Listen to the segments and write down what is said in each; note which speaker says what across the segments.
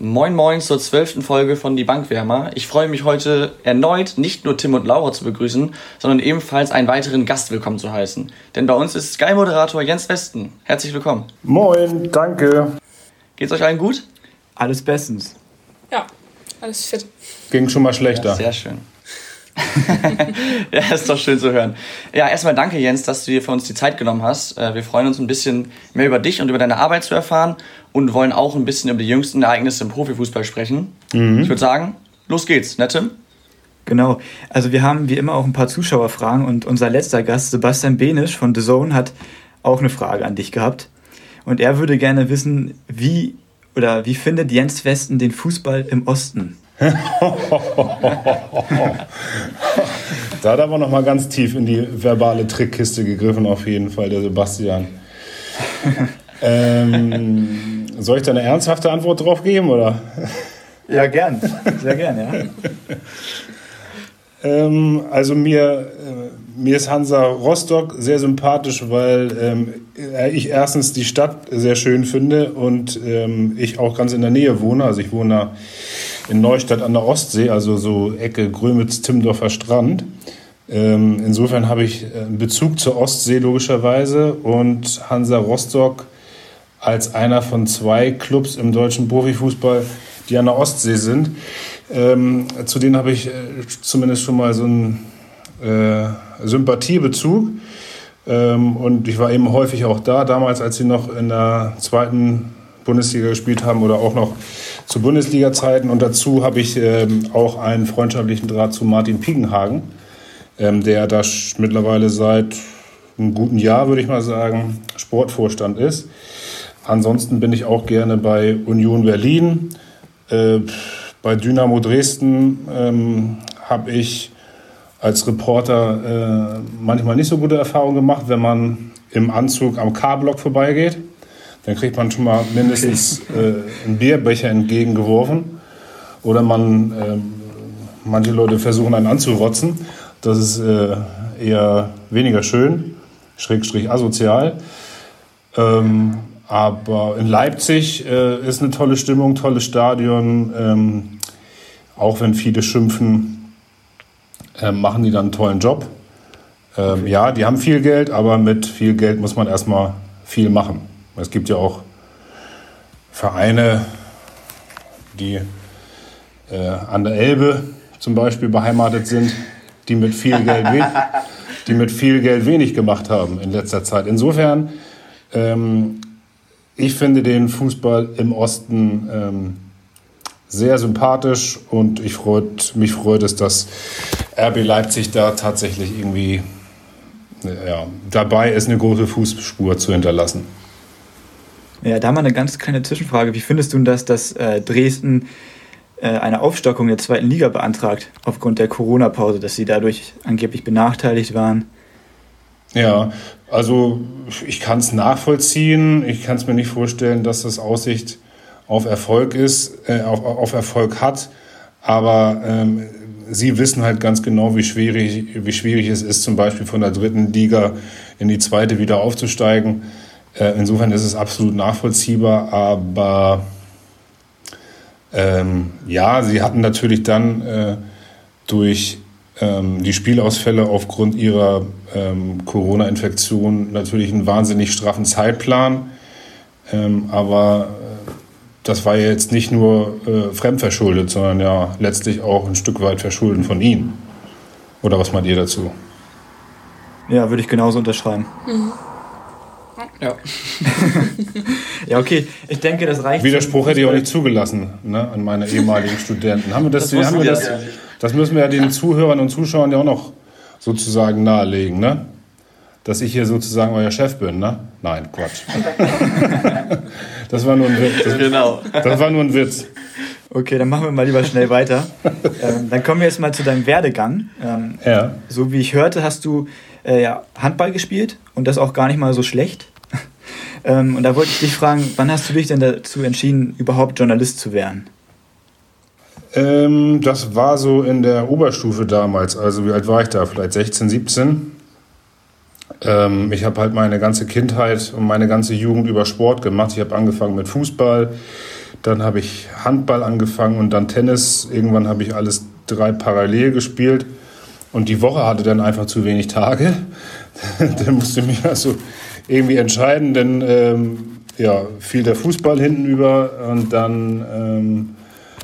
Speaker 1: Moin Moin zur zwölften Folge von Die Bankwärmer. Ich freue mich heute erneut nicht nur Tim und Laura zu begrüßen, sondern ebenfalls einen weiteren Gast willkommen zu heißen. Denn bei uns ist Sky-Moderator Jens Westen. Herzlich willkommen.
Speaker 2: Moin, danke.
Speaker 1: Geht's euch allen gut?
Speaker 3: Alles bestens.
Speaker 4: Ja, alles fit.
Speaker 2: Ging schon mal schlechter.
Speaker 1: Ja, sehr schön. ja, ist doch schön zu hören. Ja, erstmal danke, Jens, dass du dir für uns die Zeit genommen hast. Äh, wir freuen uns ein bisschen mehr über dich und über deine Arbeit zu erfahren und wollen auch ein bisschen über die jüngsten Ereignisse im Profifußball sprechen. Mhm. Ich würde sagen, los geht's, ne Tim?
Speaker 3: Genau. Also wir haben wie immer auch ein paar Zuschauerfragen und unser letzter Gast, Sebastian Benisch von The Zone, hat auch eine Frage an dich gehabt. Und er würde gerne wissen, wie oder wie findet Jens Westen den Fußball im Osten? da
Speaker 2: hat er aber noch mal ganz tief in die verbale Trickkiste gegriffen, auf jeden Fall, der Sebastian. ähm, soll ich da eine ernsthafte Antwort drauf geben, oder?
Speaker 3: Ja, gern. Sehr gern, ja.
Speaker 2: ähm, also mir, äh, mir ist Hansa Rostock sehr sympathisch, weil ähm, ich erstens die Stadt sehr schön finde und ähm, ich auch ganz in der Nähe wohne. Also ich wohne da in Neustadt an der Ostsee, also so Ecke Grömitz-Timmendorfer Strand. Ähm, insofern habe ich einen Bezug zur Ostsee logischerweise und Hansa Rostock als einer von zwei Clubs im deutschen Profifußball, die an der Ostsee sind. Ähm, zu denen habe ich äh, zumindest schon mal so einen äh, Sympathiebezug. Ähm, und ich war eben häufig auch da, damals, als sie noch in der zweiten Bundesliga gespielt haben oder auch noch zu Bundesliga-Zeiten. Und dazu habe ich ähm, auch einen freundschaftlichen Draht zu Martin Piegenhagen, ähm, der da mittlerweile seit einem guten Jahr, würde ich mal sagen, Sportvorstand ist. Ansonsten bin ich auch gerne bei Union Berlin. Äh, bei Dynamo Dresden ähm, habe ich als Reporter äh, manchmal nicht so gute Erfahrungen gemacht, wenn man im Anzug am K-Block vorbeigeht. Dann kriegt man schon mal mindestens äh, einen Bierbecher entgegengeworfen. Oder man, äh, manche Leute versuchen einen anzurotzen. Das ist äh, eher weniger schön, schrägstrich asozial. Ähm, aber in Leipzig äh, ist eine tolle Stimmung, tolles Stadion. Ähm, auch wenn viele schimpfen, äh, machen die dann einen tollen Job. Ähm, ja, die haben viel Geld, aber mit viel Geld muss man erstmal viel machen. Es gibt ja auch Vereine, die äh, an der Elbe zum Beispiel beheimatet sind, die mit viel Geld, die mit viel Geld wenig gemacht haben in letzter Zeit. Insofern, ähm, ich finde den Fußball im Osten ähm, sehr sympathisch und ich freut, mich freut es, dass RB Leipzig da tatsächlich irgendwie ja, dabei ist, eine große Fußspur zu hinterlassen.
Speaker 3: Ja, da mal eine ganz kleine Zwischenfrage. Wie findest du das, dass äh, Dresden äh, eine Aufstockung der zweiten Liga beantragt, aufgrund der Corona-Pause, dass sie dadurch angeblich benachteiligt waren?
Speaker 2: Ja, also ich kann es nachvollziehen. Ich kann es mir nicht vorstellen, dass das Aussicht auf Erfolg ist, äh, auf, auf Erfolg hat. Aber ähm, sie wissen halt ganz genau, wie schwierig, wie schwierig es ist, zum Beispiel von der dritten Liga in die zweite wieder aufzusteigen. Äh, insofern ist es absolut nachvollziehbar, aber ähm, ja, sie hatten natürlich dann äh, durch ähm, die Spielausfälle aufgrund ihrer ähm, Corona-Infektion natürlich einen wahnsinnig straffen Zeitplan. Ähm, aber äh, das war ja jetzt nicht nur äh, fremdverschuldet, sondern ja letztlich auch ein Stück weit verschulden von ihnen. Oder was meint ihr dazu?
Speaker 3: Ja, würde ich genauso unterschreiben. Mhm.
Speaker 1: Ja.
Speaker 3: ja, okay. Ich denke, das reicht.
Speaker 2: Widerspruch hätte ich auch nicht zugelassen ne, an meine ehemaligen Studenten. Haben wir das, das, haben wir das, das müssen wir ja den Zuhörern und Zuschauern ja auch noch sozusagen nahelegen, ne? Dass ich hier sozusagen euer Chef bin, ne? Nein, Quatsch. das war nur ein Witz. Das, genau. Das war nur ein Witz.
Speaker 3: Okay, dann machen wir mal lieber schnell weiter. ähm, dann kommen wir jetzt mal zu deinem Werdegang. Ähm, ja. So wie ich hörte, hast du äh, ja, Handball gespielt und das auch gar nicht mal so schlecht. Ähm, und da wollte ich dich fragen, wann hast du dich denn dazu entschieden, überhaupt Journalist zu werden?
Speaker 2: Ähm, das war so in der Oberstufe damals. Also wie alt war ich da? Vielleicht 16, 17. Ähm, ich habe halt meine ganze Kindheit und meine ganze Jugend über Sport gemacht. Ich habe angefangen mit Fußball. Dann habe ich Handball angefangen und dann Tennis. Irgendwann habe ich alles drei parallel gespielt. Und die Woche hatte dann einfach zu wenig Tage. dann musste ich mich also irgendwie entscheiden, denn ähm, ja, fiel der Fußball hinten über und dann ähm,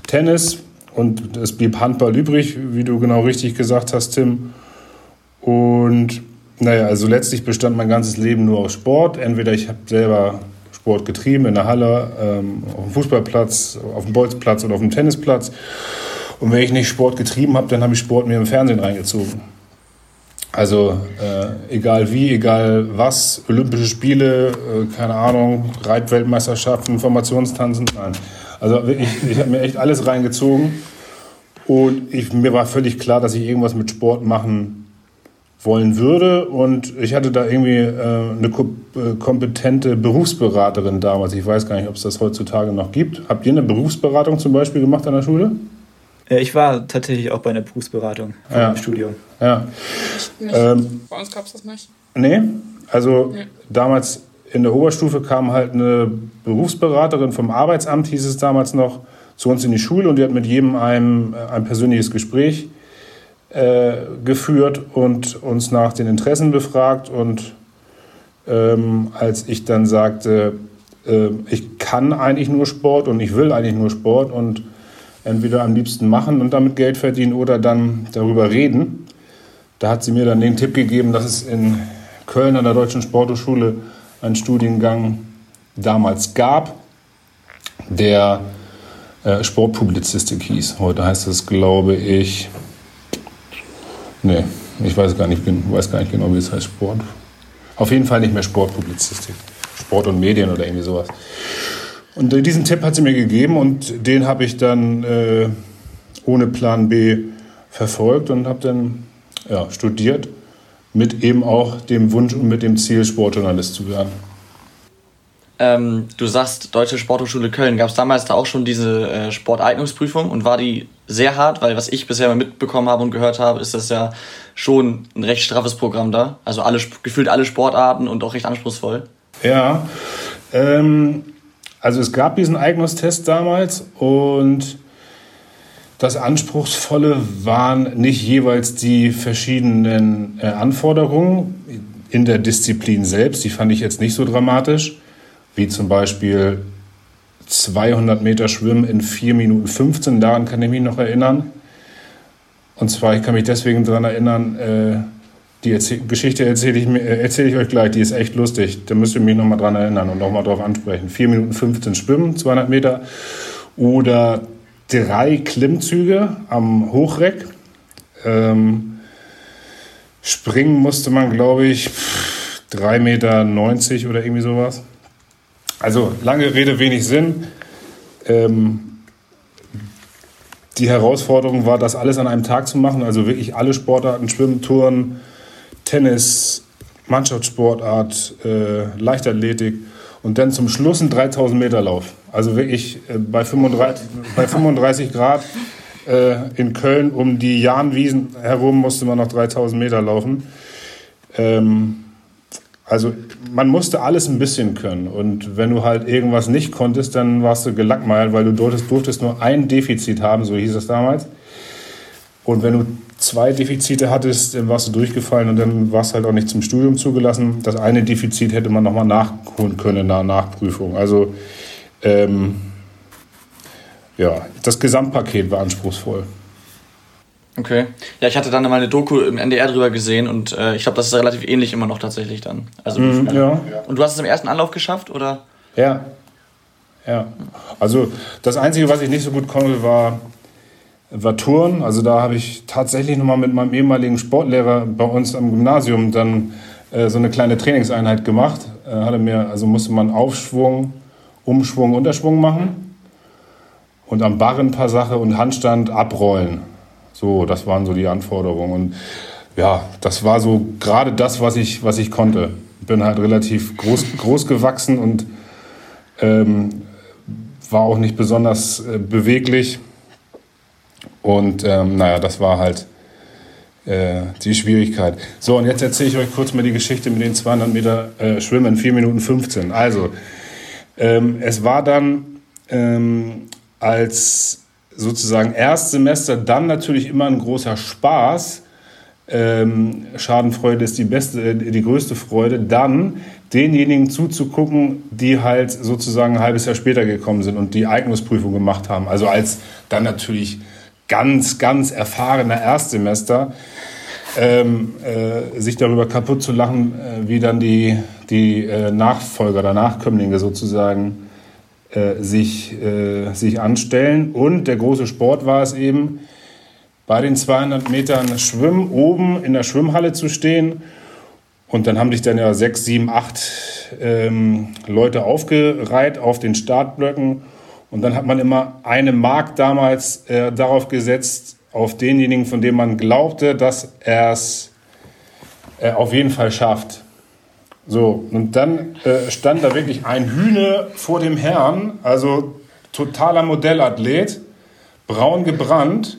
Speaker 2: Tennis und es blieb Handball übrig, wie du genau richtig gesagt hast, Tim. Und naja, also letztlich bestand mein ganzes Leben nur aus Sport. Entweder ich habe selber Sport getrieben in der Halle, ähm, auf dem Fußballplatz, auf dem Bolzplatz oder auf dem Tennisplatz. Und wenn ich nicht Sport getrieben habe, dann habe ich Sport mir im Fernsehen reingezogen. Also äh, egal wie, egal was, Olympische Spiele, äh, keine Ahnung, Reitweltmeisterschaften, Formationstanzen, nein. Also ich, ich habe mir echt alles reingezogen und ich, mir war völlig klar, dass ich irgendwas mit Sport machen wollen würde und ich hatte da irgendwie äh, eine äh, kompetente Berufsberaterin damals. Ich weiß gar nicht, ob es das heutzutage noch gibt. Habt ihr eine Berufsberatung zum Beispiel gemacht an der Schule?
Speaker 3: Ja, ich war tatsächlich auch bei einer Berufsberatung ja. im Studium.
Speaker 2: Ja.
Speaker 4: Ähm, bei uns gab es das nicht.
Speaker 2: Nee, also nee. damals in der Oberstufe kam halt eine Berufsberaterin vom Arbeitsamt, hieß es damals noch, zu uns in die Schule und die hat mit jedem ein, ein persönliches Gespräch äh, geführt und uns nach den Interessen befragt. Und ähm, als ich dann sagte, äh, ich kann eigentlich nur Sport und ich will eigentlich nur Sport und entweder am liebsten machen und damit Geld verdienen oder dann darüber reden. Da hat sie mir dann den Tipp gegeben, dass es in Köln an der Deutschen Sporthochschule einen Studiengang damals gab, der äh, Sportpublizistik hieß. Heute heißt es, glaube ich, nee, ich weiß gar nicht, weiß gar nicht genau, wie es heißt, Sport. Auf jeden Fall nicht mehr Sportpublizistik. Sport und Medien oder irgendwie sowas. Und diesen Tipp hat sie mir gegeben und den habe ich dann äh, ohne Plan B verfolgt und habe dann ja, studiert mit eben auch dem Wunsch und mit dem Ziel, Sportjournalist zu werden.
Speaker 1: Ähm, du sagst Deutsche Sporthochschule Köln. Gab es damals da auch schon diese äh, Sporteignungsprüfung und war die sehr hart? Weil was ich bisher mal mitbekommen habe und gehört habe, ist das ja schon ein recht straffes Programm da. Also alle, gefühlt alle Sportarten und auch recht anspruchsvoll.
Speaker 2: Ja, ähm, also es gab diesen Eignungstest damals und das Anspruchsvolle waren nicht jeweils die verschiedenen äh, Anforderungen in der Disziplin selbst, die fand ich jetzt nicht so dramatisch, wie zum Beispiel 200 Meter Schwimmen in 4 Minuten 15, daran kann ich mich noch erinnern. Und zwar, ich kann mich deswegen daran erinnern, äh, die Erzähl Geschichte erzähle ich, äh, erzähl ich euch gleich, die ist echt lustig. Da müsst ihr mich nochmal dran erinnern und nochmal drauf ansprechen. 4 Minuten 15 Schwimmen, 200 Meter. Oder drei Klimmzüge am Hochreck. Ähm, springen musste man, glaube ich, 3,90 Meter oder irgendwie sowas. Also lange Rede, wenig Sinn. Ähm, die Herausforderung war, das alles an einem Tag zu machen, also wirklich alle Sportarten, Schwimmen, Touren, Tennis, Mannschaftssportart, äh, Leichtathletik und dann zum Schluss ein 3000 Meter Lauf. Also wirklich äh, bei, 35, bei 35 Grad äh, in Köln um die Jahnwiesen herum musste man noch 3000 Meter laufen. Ähm, also man musste alles ein bisschen können und wenn du halt irgendwas nicht konntest, dann warst du gelackmeiert, weil du durftest, durftest nur ein Defizit haben, so hieß es damals. Und wenn du zwei Defizite hattest, dann warst du durchgefallen und dann warst du halt auch nicht zum Studium zugelassen. Das eine Defizit hätte man nochmal nachholen können in der Nachprüfung. Also ähm, ja, das Gesamtpaket war anspruchsvoll.
Speaker 1: Okay. Ja, ich hatte dann mal eine Doku im NDR drüber gesehen und äh, ich glaube, das ist relativ ähnlich immer noch tatsächlich dann. Also, mm, ja. Und du hast es im ersten Anlauf geschafft, oder?
Speaker 2: Ja. Ja. Also das Einzige, was ich nicht so gut konnte, war war Touren. Also da habe ich tatsächlich nochmal mit meinem ehemaligen Sportlehrer bei uns am Gymnasium dann äh, so eine kleine Trainingseinheit gemacht. Äh, hatte mir, also musste man Aufschwung, Umschwung, Unterschwung machen und am Barren ein paar Sachen und Handstand abrollen. So, das waren so die Anforderungen. Und ja, das war so gerade das, was ich, was ich konnte. Bin halt relativ groß, groß gewachsen und ähm, war auch nicht besonders äh, beweglich. Und ähm, naja, das war halt äh, die Schwierigkeit. So, und jetzt erzähle ich euch kurz mal die Geschichte mit den 200 Meter äh, Schwimmen, 4 Minuten 15. Also, ähm, es war dann ähm, als sozusagen Erstsemester dann natürlich immer ein großer Spaß. Ähm, Schadenfreude ist die beste, äh, die größte Freude. Dann denjenigen zuzugucken, die halt sozusagen ein halbes Jahr später gekommen sind und die Eignungsprüfung gemacht haben. Also als dann natürlich ganz, ganz erfahrener Erstsemester ähm, äh, sich darüber kaputt zu lachen, äh, wie dann die, die äh, Nachfolger oder Nachkömmlinge sozusagen äh, sich, äh, sich anstellen. Und der große Sport war es eben, bei den 200 Metern Schwimmen oben in der Schwimmhalle zu stehen. Und dann haben sich dann ja sechs, sieben, acht ähm, Leute aufgereiht auf den Startblöcken. Und dann hat man immer eine Mark damals äh, darauf gesetzt, auf denjenigen, von dem man glaubte, dass er es äh, auf jeden Fall schafft. So, und dann äh, stand da wirklich ein Hühne vor dem Herrn, also totaler Modellathlet, braun gebrannt,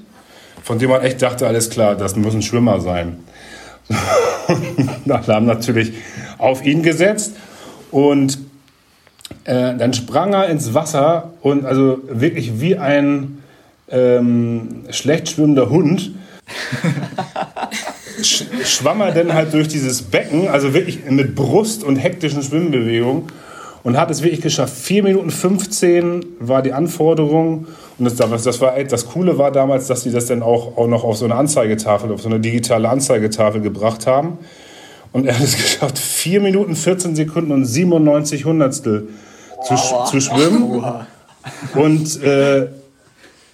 Speaker 2: von dem man echt dachte, alles klar, das muss ein Schwimmer sein. da haben natürlich auf ihn gesetzt und äh, dann sprang er ins Wasser und also wirklich wie ein ähm, schlecht schwimmender Hund schwamm er dann halt durch dieses Becken, also wirklich mit Brust und hektischen Schwimmbewegungen und hat es wirklich geschafft. 4 Minuten 15 war die Anforderung. Und das, das, war, das Coole war damals, dass sie das dann auch, auch noch auf so eine Anzeigetafel, auf so eine digitale Anzeigetafel gebracht haben. Und er hat es geschafft, 4 Minuten 14 Sekunden und 97 Hundertstel zu, zu schwimmen. Und äh,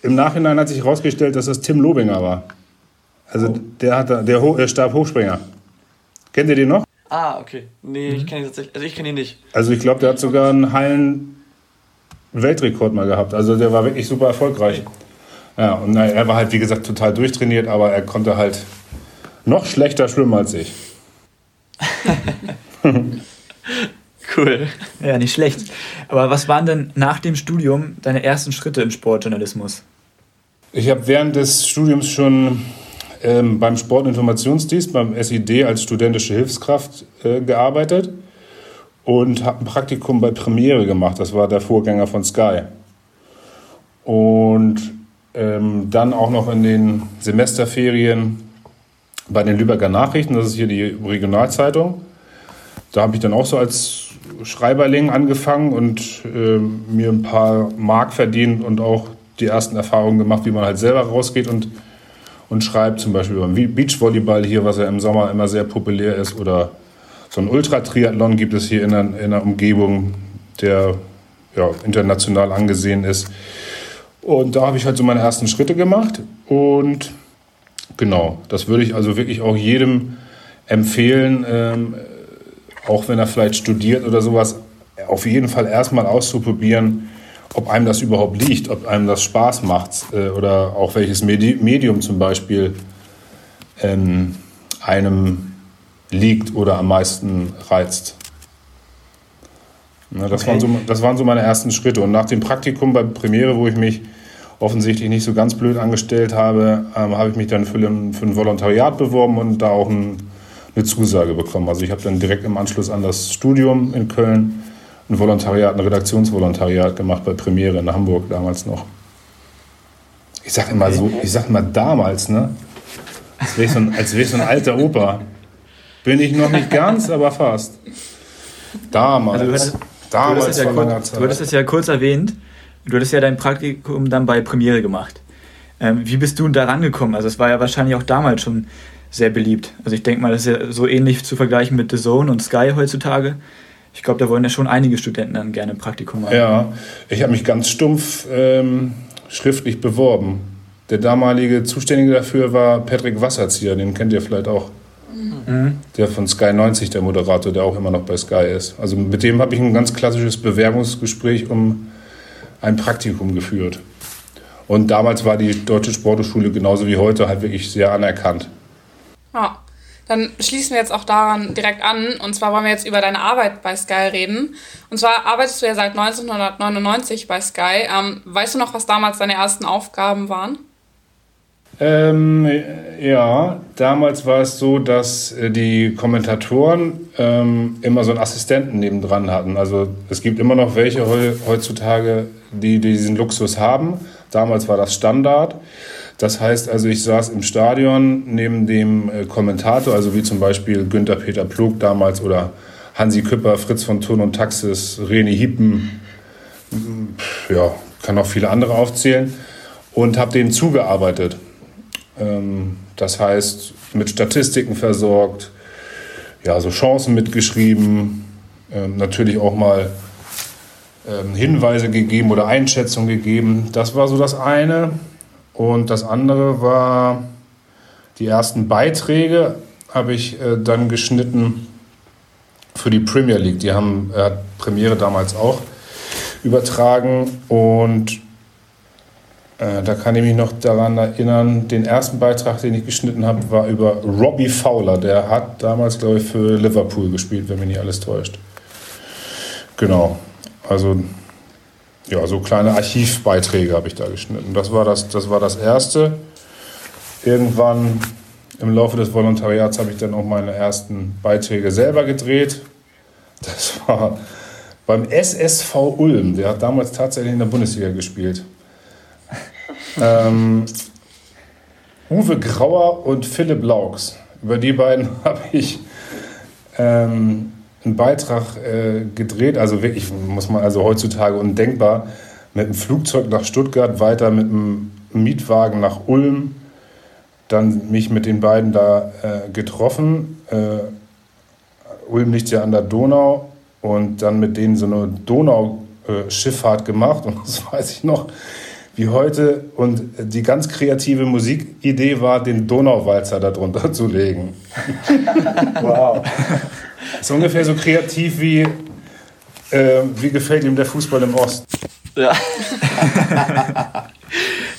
Speaker 2: im Nachhinein hat sich herausgestellt, dass das Tim Lobinger war. Also oh. der hat der, der Stabhochspringer. Kennt ihr den noch?
Speaker 1: Ah, okay. Nee, mhm. ich kenne ihn tatsächlich. Also ich kenne ihn nicht.
Speaker 2: Also ich glaube, der hat sogar einen heilen Weltrekord mal gehabt. Also der war wirklich super erfolgreich. Ja, und er war halt, wie gesagt, total durchtrainiert, aber er konnte halt noch schlechter schwimmen als ich.
Speaker 3: cool. Ja, nicht schlecht. Aber was waren denn nach dem Studium deine ersten Schritte im Sportjournalismus?
Speaker 2: Ich habe während des Studiums schon ähm, beim Sportinformationsdienst, beim SID als studentische Hilfskraft äh, gearbeitet und habe ein Praktikum bei Premiere gemacht. Das war der Vorgänger von Sky. Und ähm, dann auch noch in den Semesterferien bei den Lübecker Nachrichten, das ist hier die Regionalzeitung. Da habe ich dann auch so als Schreiberling angefangen und äh, mir ein paar Mark verdient und auch die ersten Erfahrungen gemacht, wie man halt selber rausgeht und und schreibt zum Beispiel über Beachvolleyball hier, was ja im Sommer immer sehr populär ist, oder so ein Ultratriathlon gibt es hier in der, in der Umgebung, der ja, international angesehen ist. Und da habe ich halt so meine ersten Schritte gemacht und genau, das würde ich also wirklich auch jedem empfehlen, ähm, auch wenn er vielleicht studiert oder sowas, auf jeden Fall erstmal auszuprobieren, ob einem das überhaupt liegt, ob einem das Spaß macht äh, oder auch welches Medi Medium zum Beispiel ähm, einem liegt oder am meisten reizt. Na, das, okay. waren so, das waren so meine ersten Schritte. Und nach dem Praktikum bei Premiere, wo ich mich offensichtlich nicht so ganz blöd angestellt habe, ähm, habe ich mich dann für ein, für ein Volontariat beworben und da auch ein, eine Zusage bekommen. Also ich habe dann direkt im Anschluss an das Studium in Köln ein Volontariat, ein Redaktionsvolontariat gemacht bei Premiere in Hamburg damals noch. Ich sag immer so, ich sag immer damals, ne? Als wäre ich, so ein, wär ich so ein alter Opa. Bin ich noch nicht ganz, aber fast. Damals. Also du hattest, damals
Speaker 3: du hattest, ja kurz, du hattest es ja kurz erwähnt. Du hattest ja dein Praktikum dann bei Premiere gemacht. Ähm, wie bist du da rangekommen? Also es war ja wahrscheinlich auch damals schon sehr beliebt. Also ich denke mal, das ist ja so ähnlich zu vergleichen mit The Zone und Sky heutzutage. Ich glaube, da wollen ja schon einige Studenten dann gerne ein Praktikum
Speaker 2: machen. Ja, ich habe mich ganz stumpf ähm, schriftlich beworben. Der damalige Zuständige dafür war Patrick Wasserzieher, den kennt ihr vielleicht auch. Mhm. Der von Sky 90, der Moderator, der auch immer noch bei Sky ist. Also mit dem habe ich ein ganz klassisches Bewerbungsgespräch um ein Praktikum geführt. Und damals war die Deutsche Sporthochschule genauso wie heute halt wirklich sehr anerkannt.
Speaker 4: Ja. Dann schließen wir jetzt auch daran direkt an. Und zwar wollen wir jetzt über deine Arbeit bei Sky reden. Und zwar arbeitest du ja seit 1999 bei Sky. Ähm, weißt du noch, was damals deine ersten Aufgaben waren?
Speaker 2: Ähm, ja, damals war es so, dass äh, die Kommentatoren ähm, immer so einen Assistenten nebendran hatten. Also es gibt immer noch welche heutzutage, die diesen Luxus haben. Damals war das Standard. Das heißt also, ich saß im Stadion neben dem äh, Kommentator, also wie zum Beispiel Günther Peter Plug damals oder Hansi Küpper, Fritz von Thun und Taxis, Reni Hiepen, ja, kann auch viele andere aufzählen und habe denen zugearbeitet. Ähm, das heißt, mit Statistiken versorgt, ja, so Chancen mitgeschrieben, ähm, natürlich auch mal ähm, Hinweise gegeben oder Einschätzungen gegeben. Das war so das eine. Und das andere war, die ersten Beiträge habe ich äh, dann geschnitten für die Premier League. Die haben äh, Premiere damals auch übertragen und äh, da kann ich mich noch daran erinnern, den ersten Beitrag, den ich geschnitten habe, war über Robbie Fowler. Der hat damals, glaube ich, für Liverpool gespielt, wenn mich nicht alles täuscht. Genau. Also ja, so kleine Archivbeiträge habe ich da geschnitten. Das war das, das war das erste. Irgendwann im Laufe des Volontariats habe ich dann auch meine ersten Beiträge selber gedreht. Das war beim SSV Ulm. Der hat damals tatsächlich in der Bundesliga gespielt. Ähm, Uwe Grauer und Philipp Laux. Über die beiden habe ich ähm, einen Beitrag äh, gedreht, also wirklich, muss man also heutzutage undenkbar, mit einem Flugzeug nach Stuttgart, weiter mit einem Mietwagen nach Ulm, dann mich mit den beiden da äh, getroffen. Äh, Ulm liegt ja an der Donau und dann mit denen so eine Donauschifffahrt gemacht und das weiß ich noch wie heute und die ganz kreative Musikidee war, den Donauwalzer darunter zu legen. wow. Das ist ungefähr so kreativ wie, äh, wie gefällt ihm der Fußball im Osten. Ja.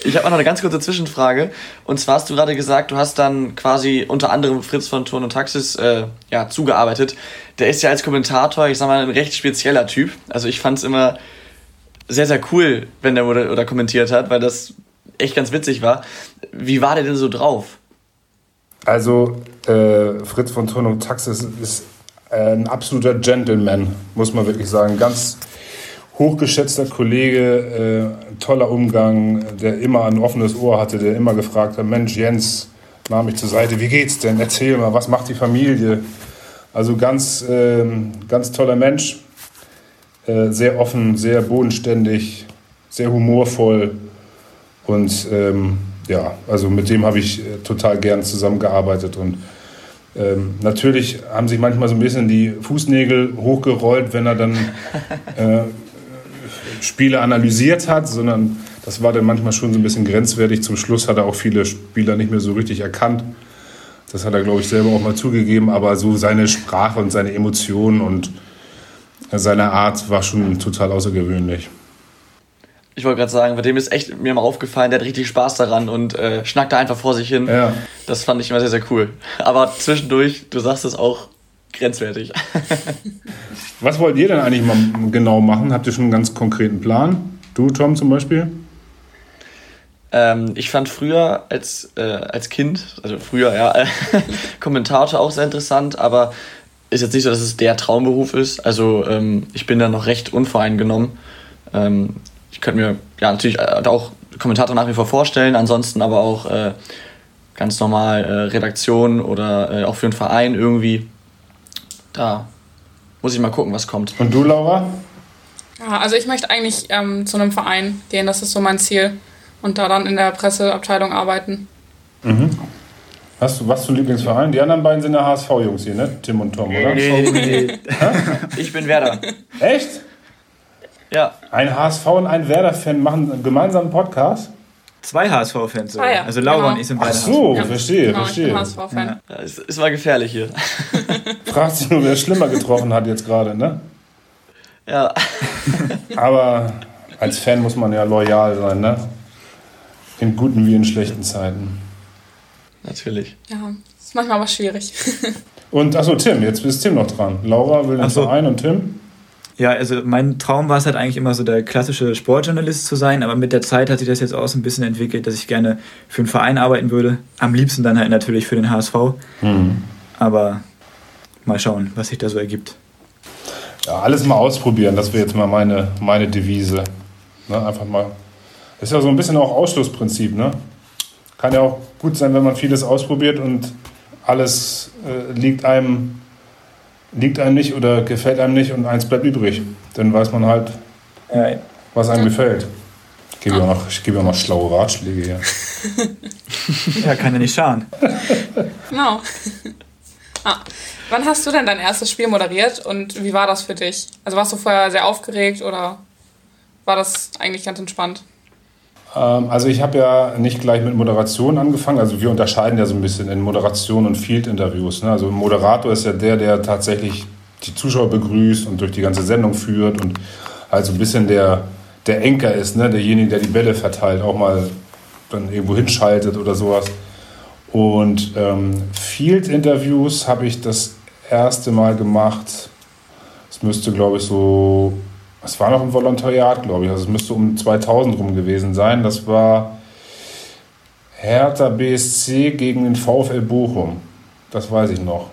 Speaker 1: ich habe noch eine ganz kurze Zwischenfrage. Und zwar hast du gerade gesagt, du hast dann quasi unter anderem Fritz von Turn und Taxis äh, ja, zugearbeitet. Der ist ja als Kommentator, ich sag mal, ein recht spezieller Typ. Also ich fand es immer sehr, sehr cool, wenn der oder, oder kommentiert hat, weil das echt ganz witzig war. Wie war der denn so drauf?
Speaker 2: Also, äh, Fritz von Turn und Taxis ist äh, ein absoluter Gentleman, muss man wirklich sagen. Ganz hochgeschätzter Kollege, äh, toller Umgang, der immer ein offenes Ohr hatte, der immer gefragt hat, Mensch, Jens, nahm mich zur Seite, wie geht's denn? Erzähl mal, was macht die Familie? Also ganz, äh, ganz toller Mensch, äh, sehr offen, sehr bodenständig, sehr humorvoll und ähm, ja, also mit dem habe ich äh, total gern zusammengearbeitet und ähm, natürlich haben sich manchmal so ein bisschen die Fußnägel hochgerollt, wenn er dann äh, Spiele analysiert hat, sondern das war dann manchmal schon so ein bisschen grenzwertig. Zum Schluss hat er auch viele Spieler nicht mehr so richtig erkannt. Das hat er, glaube ich, selber auch mal zugegeben, aber so seine Sprache und seine Emotionen und seine Art war schon total außergewöhnlich.
Speaker 1: Ich wollte gerade sagen, bei dem ist echt mir mal aufgefallen, der hat richtig Spaß daran und äh, schnackt da einfach vor sich hin. Ja. Das fand ich immer sehr, sehr cool. Aber zwischendurch, du sagst es auch, grenzwertig.
Speaker 2: Was wollt ihr denn eigentlich mal genau machen? Habt ihr schon einen ganz konkreten Plan? Du, Tom, zum Beispiel?
Speaker 1: Ähm, ich fand früher als, äh, als Kind, also früher, ja, Kommentator auch sehr interessant, aber ist jetzt nicht so, dass es der Traumberuf ist. Also ähm, ich bin da noch recht unvoreingenommen. Ähm, ich könnte mir ja natürlich äh, auch Kommentator nach wie vor vorstellen, ansonsten aber auch äh, ganz normal äh, Redaktion oder äh, auch für einen Verein irgendwie. Da muss ich mal gucken, was kommt.
Speaker 2: Und du, Laura?
Speaker 4: Ja, also ich möchte eigentlich ähm, zu einem Verein gehen, das ist so mein Ziel. Und da dann in der Presseabteilung arbeiten.
Speaker 2: Mhm. Hast du was zum Lieblingsverein? Die anderen beiden sind der HSV-Jungs hier, ne? Tim und Tom, oder? Nee, nee,
Speaker 1: nee. ich bin Werder.
Speaker 2: Echt?
Speaker 1: Ja.
Speaker 2: Ein HSV und ein Werder-Fan machen einen gemeinsamen Podcast?
Speaker 3: Zwei HSV-Fans. Ah, ja. Also Laura genau. und ich sind beide
Speaker 2: Ach so, ja. verstehe, genau, verstehe.
Speaker 1: HSV-Fan. Ja. Es, es war gefährlich hier.
Speaker 2: Fragt sich nur, wer schlimmer getroffen hat jetzt gerade, ne?
Speaker 1: Ja.
Speaker 2: Aber als Fan muss man ja loyal sein, ne? In guten wie in schlechten Zeiten.
Speaker 1: Natürlich.
Speaker 4: Ja, ist manchmal aber schwierig.
Speaker 2: und achso, Tim, jetzt ist Tim noch dran. Laura will den so. Verein und Tim?
Speaker 3: Ja, also mein Traum war es halt eigentlich immer so der klassische Sportjournalist zu sein, aber mit der Zeit hat sich das jetzt auch so ein bisschen entwickelt, dass ich gerne für einen Verein arbeiten würde. Am liebsten dann halt natürlich für den HSV. Mhm. Aber mal schauen, was sich da so ergibt.
Speaker 2: Ja, alles mal ausprobieren, das wäre jetzt mal meine, meine Devise. Ne, einfach mal. Das ist ja so ein bisschen auch Ausschlussprinzip, ne? Kann ja auch gut sein, wenn man vieles ausprobiert und alles äh, liegt einem liegt einem nicht oder gefällt einem nicht und eins bleibt übrig. Dann weiß man halt, ja. was einem gefällt. Ich gebe ja noch, ich gebe auch noch schlaue Ratschläge hier.
Speaker 3: ja, kann ja nicht schaden.
Speaker 4: Genau. Ah. Wann hast du denn dein erstes Spiel moderiert und wie war das für dich? Also warst du vorher sehr aufgeregt oder war das eigentlich ganz entspannt?
Speaker 2: Ähm, also ich habe ja nicht gleich mit Moderation angefangen. Also wir unterscheiden ja so ein bisschen in Moderation und Field-Interviews. Ne? Also ein Moderator ist ja der, der tatsächlich die Zuschauer begrüßt und durch die ganze Sendung führt und also ein bisschen der, der Enker ist, ne? derjenige, der die Bälle verteilt, auch mal dann irgendwo hinschaltet oder sowas. Und ähm, Field-Interviews habe ich das erste Mal gemacht. Es müsste, glaube ich, so es war noch ein Volontariat, glaube ich. Also es müsste um 2000 rum gewesen sein. Das war Hertha BSC gegen den VfL Bochum. Das weiß ich noch.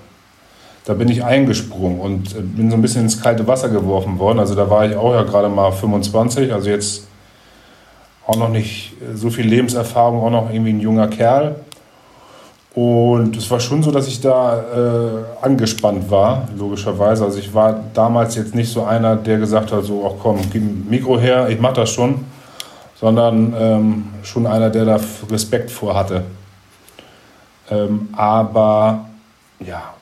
Speaker 2: Da bin ich eingesprungen und äh, bin so ein bisschen ins kalte Wasser geworfen worden. Also da war ich auch ja gerade mal 25, also jetzt auch noch nicht so viel Lebenserfahrung, auch noch irgendwie ein junger Kerl. Und es war schon so, dass ich da äh, angespannt war, logischerweise. Also ich war damals jetzt nicht so einer, der gesagt hat, so, ach komm, gib ein Mikro her, ich mach das schon. Sondern ähm, schon einer, der da Respekt vor hatte. Ähm, aber ja,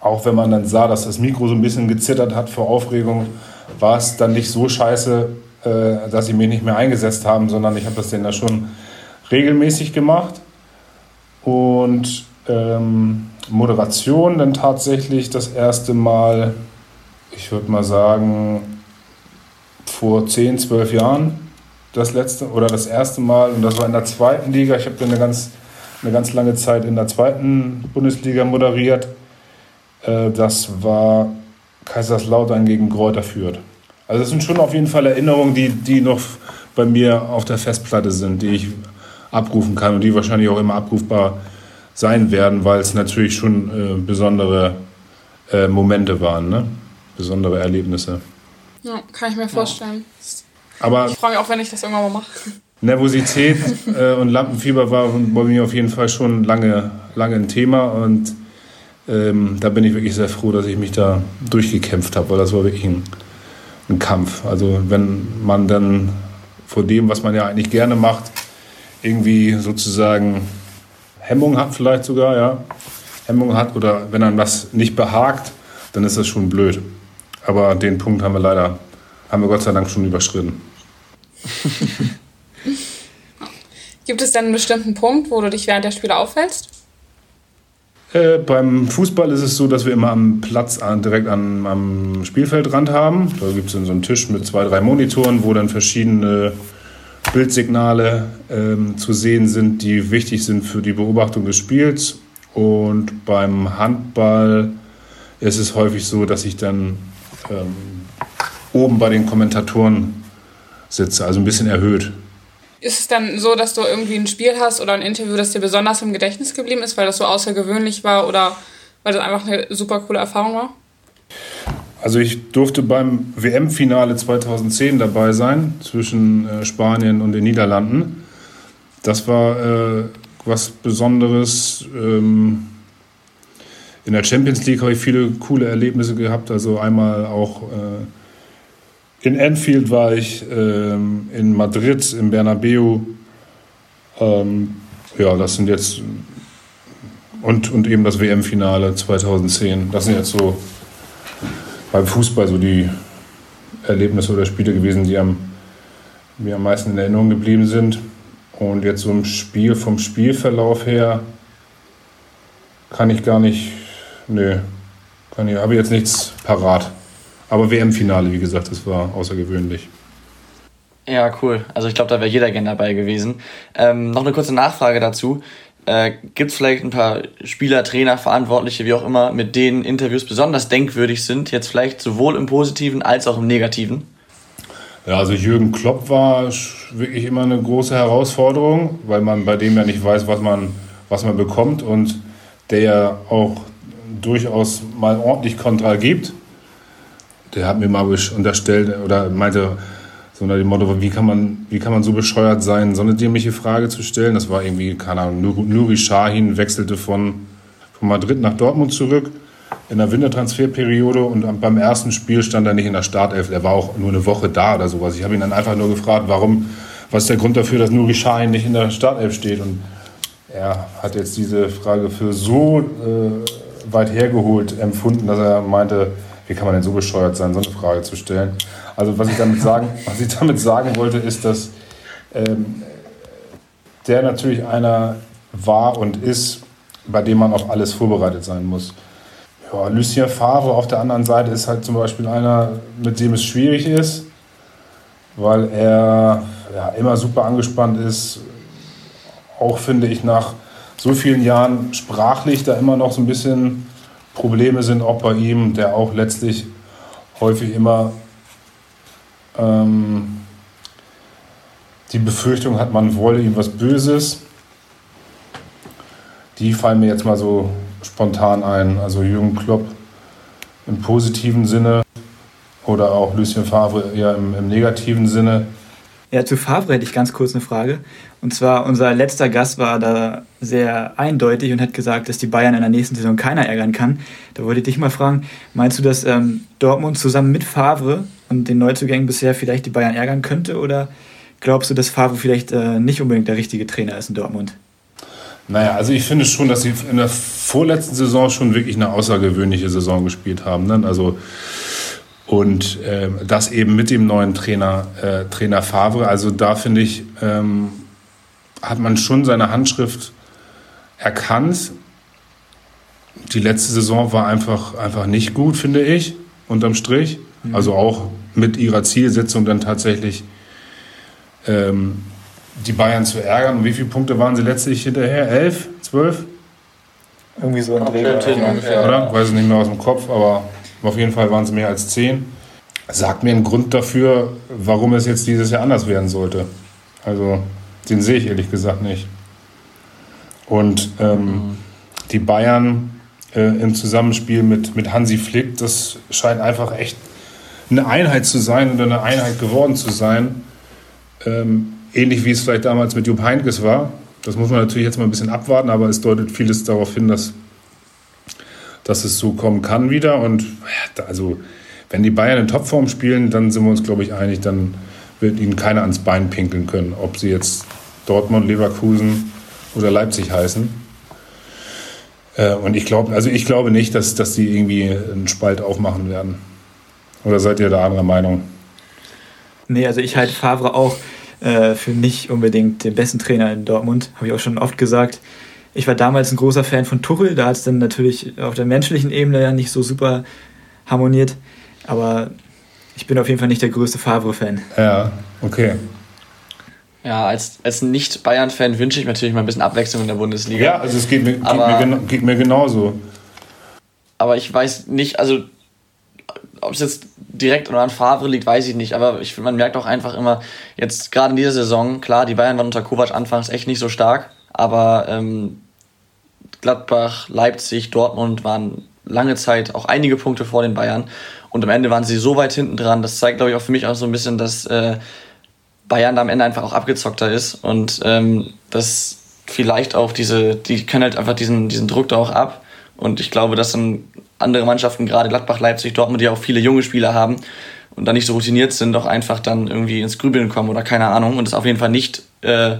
Speaker 2: auch wenn man dann sah, dass das Mikro so ein bisschen gezittert hat vor Aufregung, war es dann nicht so scheiße, äh, dass sie mich nicht mehr eingesetzt haben, sondern ich habe das denn da schon regelmäßig gemacht. Und ähm, Moderation dann tatsächlich das erste Mal, ich würde mal sagen, vor 10, 12 Jahren das letzte oder das erste Mal und das war in der zweiten Liga. Ich habe dann eine ganz, eine ganz lange Zeit in der zweiten Bundesliga moderiert. Äh, das war Kaiserslautern gegen Kräuter Fürth. Also das sind schon auf jeden Fall Erinnerungen, die, die noch bei mir auf der Festplatte sind, die ich abrufen kann und die wahrscheinlich auch immer abrufbar sein werden, weil es natürlich schon äh, besondere äh, Momente waren, ne? besondere Erlebnisse.
Speaker 4: Ja, kann ich mir vorstellen. Ja. Aber ich freue mich auch, wenn ich das irgendwann mal mache.
Speaker 2: Nervosität äh, und Lampenfieber war bei mir auf jeden Fall schon lange, lange ein Thema und ähm, da bin ich wirklich sehr froh, dass ich mich da durchgekämpft habe, weil das war wirklich ein, ein Kampf. Also wenn man dann vor dem, was man ja eigentlich gerne macht, irgendwie sozusagen Hemmung hat, vielleicht sogar, ja, Hemmung hat oder wenn einem was nicht behagt, dann ist das schon blöd. Aber den Punkt haben wir leider, haben wir Gott sei Dank schon überschritten.
Speaker 4: Gibt es denn einen bestimmten Punkt, wo du dich während der Spiele auffällst?
Speaker 2: Äh, beim Fußball ist es so, dass wir immer am Platz an, direkt an, am Spielfeldrand haben. Da gibt es dann so einen Tisch mit zwei, drei Monitoren, wo dann verschiedene Bildsignale ähm, zu sehen sind, die wichtig sind für die Beobachtung des Spiels. Und beim Handball ist es häufig so, dass ich dann ähm, oben bei den Kommentatoren sitze, also ein bisschen erhöht.
Speaker 4: Ist es dann so, dass du irgendwie ein Spiel hast oder ein Interview, das dir besonders im Gedächtnis geblieben ist, weil das so außergewöhnlich war oder weil das einfach eine super coole Erfahrung war?
Speaker 2: Also ich durfte beim WM-Finale 2010 dabei sein zwischen äh, Spanien und den Niederlanden. Das war äh, was Besonderes. Ähm, in der Champions League habe ich viele coole Erlebnisse gehabt. Also einmal auch äh, in Anfield war ich, ähm, in Madrid, im Bernabeu. Ähm, ja, das sind jetzt und, und eben das WM-Finale 2010. Das sind jetzt so beim Fußball so die Erlebnisse oder Spiele gewesen, die am, mir am meisten in Erinnerung geblieben sind. Und jetzt so im Spiel, vom Spielverlauf her, kann ich gar nicht, nö, kann ich, habe jetzt nichts parat. Aber WM-Finale, wie gesagt, das war außergewöhnlich.
Speaker 1: Ja, cool. Also ich glaube, da wäre jeder gerne dabei gewesen. Ähm, noch eine kurze Nachfrage dazu. Äh, Gibt es vielleicht ein paar Spieler, Trainer, Verantwortliche, wie auch immer, mit denen Interviews besonders denkwürdig sind, jetzt vielleicht sowohl im Positiven als auch im Negativen?
Speaker 2: Ja, also Jürgen Klopp war wirklich immer eine große Herausforderung, weil man bei dem ja nicht weiß, was man, was man bekommt und der ja auch durchaus mal ordentlich Kontra gibt. Der hat mir mal unterstellt oder meinte so unter dem Motto, wie kann man, wie kann man so bescheuert sein, so eine dämliche Frage zu stellen. Das war irgendwie, keine Ahnung, Nuri Sahin wechselte von, von Madrid nach Dortmund zurück in der Wintertransferperiode und beim ersten Spiel stand er nicht in der Startelf. Er war auch nur eine Woche da oder sowas. Ich habe ihn dann einfach nur gefragt, warum, was ist der Grund dafür, dass Nuri Sahin nicht in der Startelf steht. Und er hat jetzt diese Frage für so äh, weit hergeholt empfunden, dass er meinte, wie kann man denn so bescheuert sein, so eine Frage zu stellen. Also was ich damit sagen, was ich damit sagen wollte, ist, dass ähm, der natürlich einer war und ist, bei dem man auf alles vorbereitet sein muss. Ja, Lucien Favre auf der anderen Seite ist halt zum Beispiel einer, mit dem es schwierig ist, weil er ja, immer super angespannt ist. Auch finde ich nach so vielen Jahren sprachlich da immer noch so ein bisschen Probleme sind, auch bei ihm, der auch letztlich häufig immer ähm, die Befürchtung hat, man wolle ihm was Böses. Die fallen mir jetzt mal so spontan ein. Also Jürgen Klopp im positiven Sinne oder auch Lucien Favre eher im, im negativen Sinne.
Speaker 3: Ja, zu Favre hätte ich ganz kurz eine Frage. Und zwar, unser letzter Gast war da sehr eindeutig und hat gesagt, dass die Bayern in der nächsten Saison keiner ärgern kann. Da wollte ich dich mal fragen, meinst du, dass ähm, Dortmund zusammen mit Favre und den Neuzugängen bisher vielleicht die Bayern ärgern könnte? Oder glaubst du, dass Favre vielleicht äh, nicht unbedingt der richtige Trainer ist in Dortmund?
Speaker 2: Naja, also ich finde schon, dass sie in der vorletzten Saison schon wirklich eine außergewöhnliche Saison gespielt haben. Ne? Also und äh, das eben mit dem neuen Trainer, äh, Trainer Favre. Also da finde ich, ähm, hat man schon seine Handschrift erkannt. Die letzte Saison war einfach, einfach nicht gut, finde ich, unterm Strich. Mhm. Also auch mit ihrer Zielsetzung dann tatsächlich ähm, die Bayern zu ärgern. Und wie viele Punkte waren sie letztlich hinterher? Elf? Zwölf? Irgendwie so ein Dreh. Oder? Weiß ich nicht mehr aus dem Kopf, aber auf jeden Fall waren es mehr als zehn. Sagt mir einen Grund dafür, warum es jetzt dieses Jahr anders werden sollte. Also, den sehe ich ehrlich gesagt nicht. Und ähm, mhm. die Bayern äh, im Zusammenspiel mit, mit Hansi Flick, das scheint einfach echt eine Einheit zu sein oder eine Einheit geworden zu sein. Ähm, ähnlich wie es vielleicht damals mit Jupp Heynckes war. Das muss man natürlich jetzt mal ein bisschen abwarten, aber es deutet vieles darauf hin, dass dass es so kommen kann wieder. Und also, wenn die Bayern in Topform spielen, dann sind wir uns, glaube ich, einig, dann wird ihnen keiner ans Bein pinkeln können, ob sie jetzt Dortmund, Leverkusen oder Leipzig heißen. Äh, und ich glaube, also ich glaube nicht, dass, dass die irgendwie einen Spalt aufmachen werden. Oder seid ihr da anderer Meinung?
Speaker 3: Nee, also ich halte Favre auch äh, für nicht unbedingt den besten Trainer in Dortmund, habe ich auch schon oft gesagt. Ich war damals ein großer Fan von Tuchel, da hat es dann natürlich auf der menschlichen Ebene ja nicht so super harmoniert. Aber ich bin auf jeden Fall nicht der größte Favre-Fan.
Speaker 2: Ja, okay.
Speaker 1: Ja, als, als Nicht-Bayern-Fan wünsche ich mir natürlich mal ein bisschen Abwechslung in der Bundesliga.
Speaker 2: Ja, also es geht mir, aber, geht mir, geht mir genauso.
Speaker 1: Aber ich weiß nicht, also ob es jetzt direkt oder an Favre liegt, weiß ich nicht. Aber ich man merkt auch einfach immer, jetzt gerade in dieser Saison, klar, die Bayern waren unter Kovac anfangs echt nicht so stark. Aber ähm, Gladbach, Leipzig, Dortmund waren lange Zeit auch einige Punkte vor den Bayern. Und am Ende waren sie so weit hinten dran. Das zeigt, glaube ich, auch für mich auch so ein bisschen, dass äh, Bayern da am Ende einfach auch abgezockter ist. Und ähm, das vielleicht auch diese, die können halt einfach diesen, diesen Druck da auch ab. Und ich glaube, dass dann andere Mannschaften, gerade Gladbach, Leipzig, Dortmund, die auch viele junge Spieler haben und da nicht so routiniert sind, auch einfach dann irgendwie ins Grübeln kommen oder keine Ahnung. Und das auf jeden Fall nicht äh,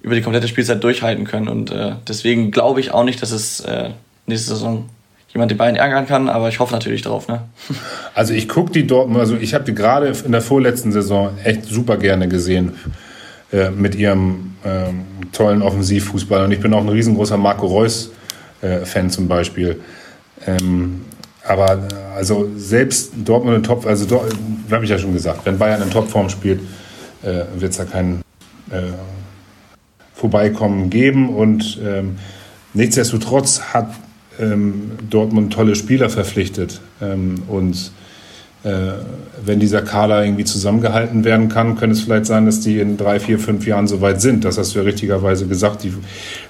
Speaker 1: über die komplette Spielzeit durchhalten können. Und äh, deswegen glaube ich auch nicht, dass es äh, nächste Saison jemand die Bayern ärgern kann, aber ich hoffe natürlich drauf. Ne?
Speaker 2: Also ich gucke die Dortmund, also ich habe die gerade in der vorletzten Saison echt super gerne gesehen äh, mit ihrem ähm, tollen Offensivfußball. Und ich bin auch ein riesengroßer Marco Reus-Fan äh, zum Beispiel. Ähm, aber äh, also selbst Dortmund in Top, also habe ich ja schon gesagt, wenn Bayern in Topform spielt, äh, wird es da keinen Vorbeikommen geben und ähm, nichtsdestotrotz hat ähm, Dortmund tolle Spieler verpflichtet ähm, und äh, wenn dieser Kader irgendwie zusammengehalten werden kann, könnte es vielleicht sein, dass die in drei, vier, fünf Jahren so weit sind. Das hast du ja richtigerweise gesagt. Die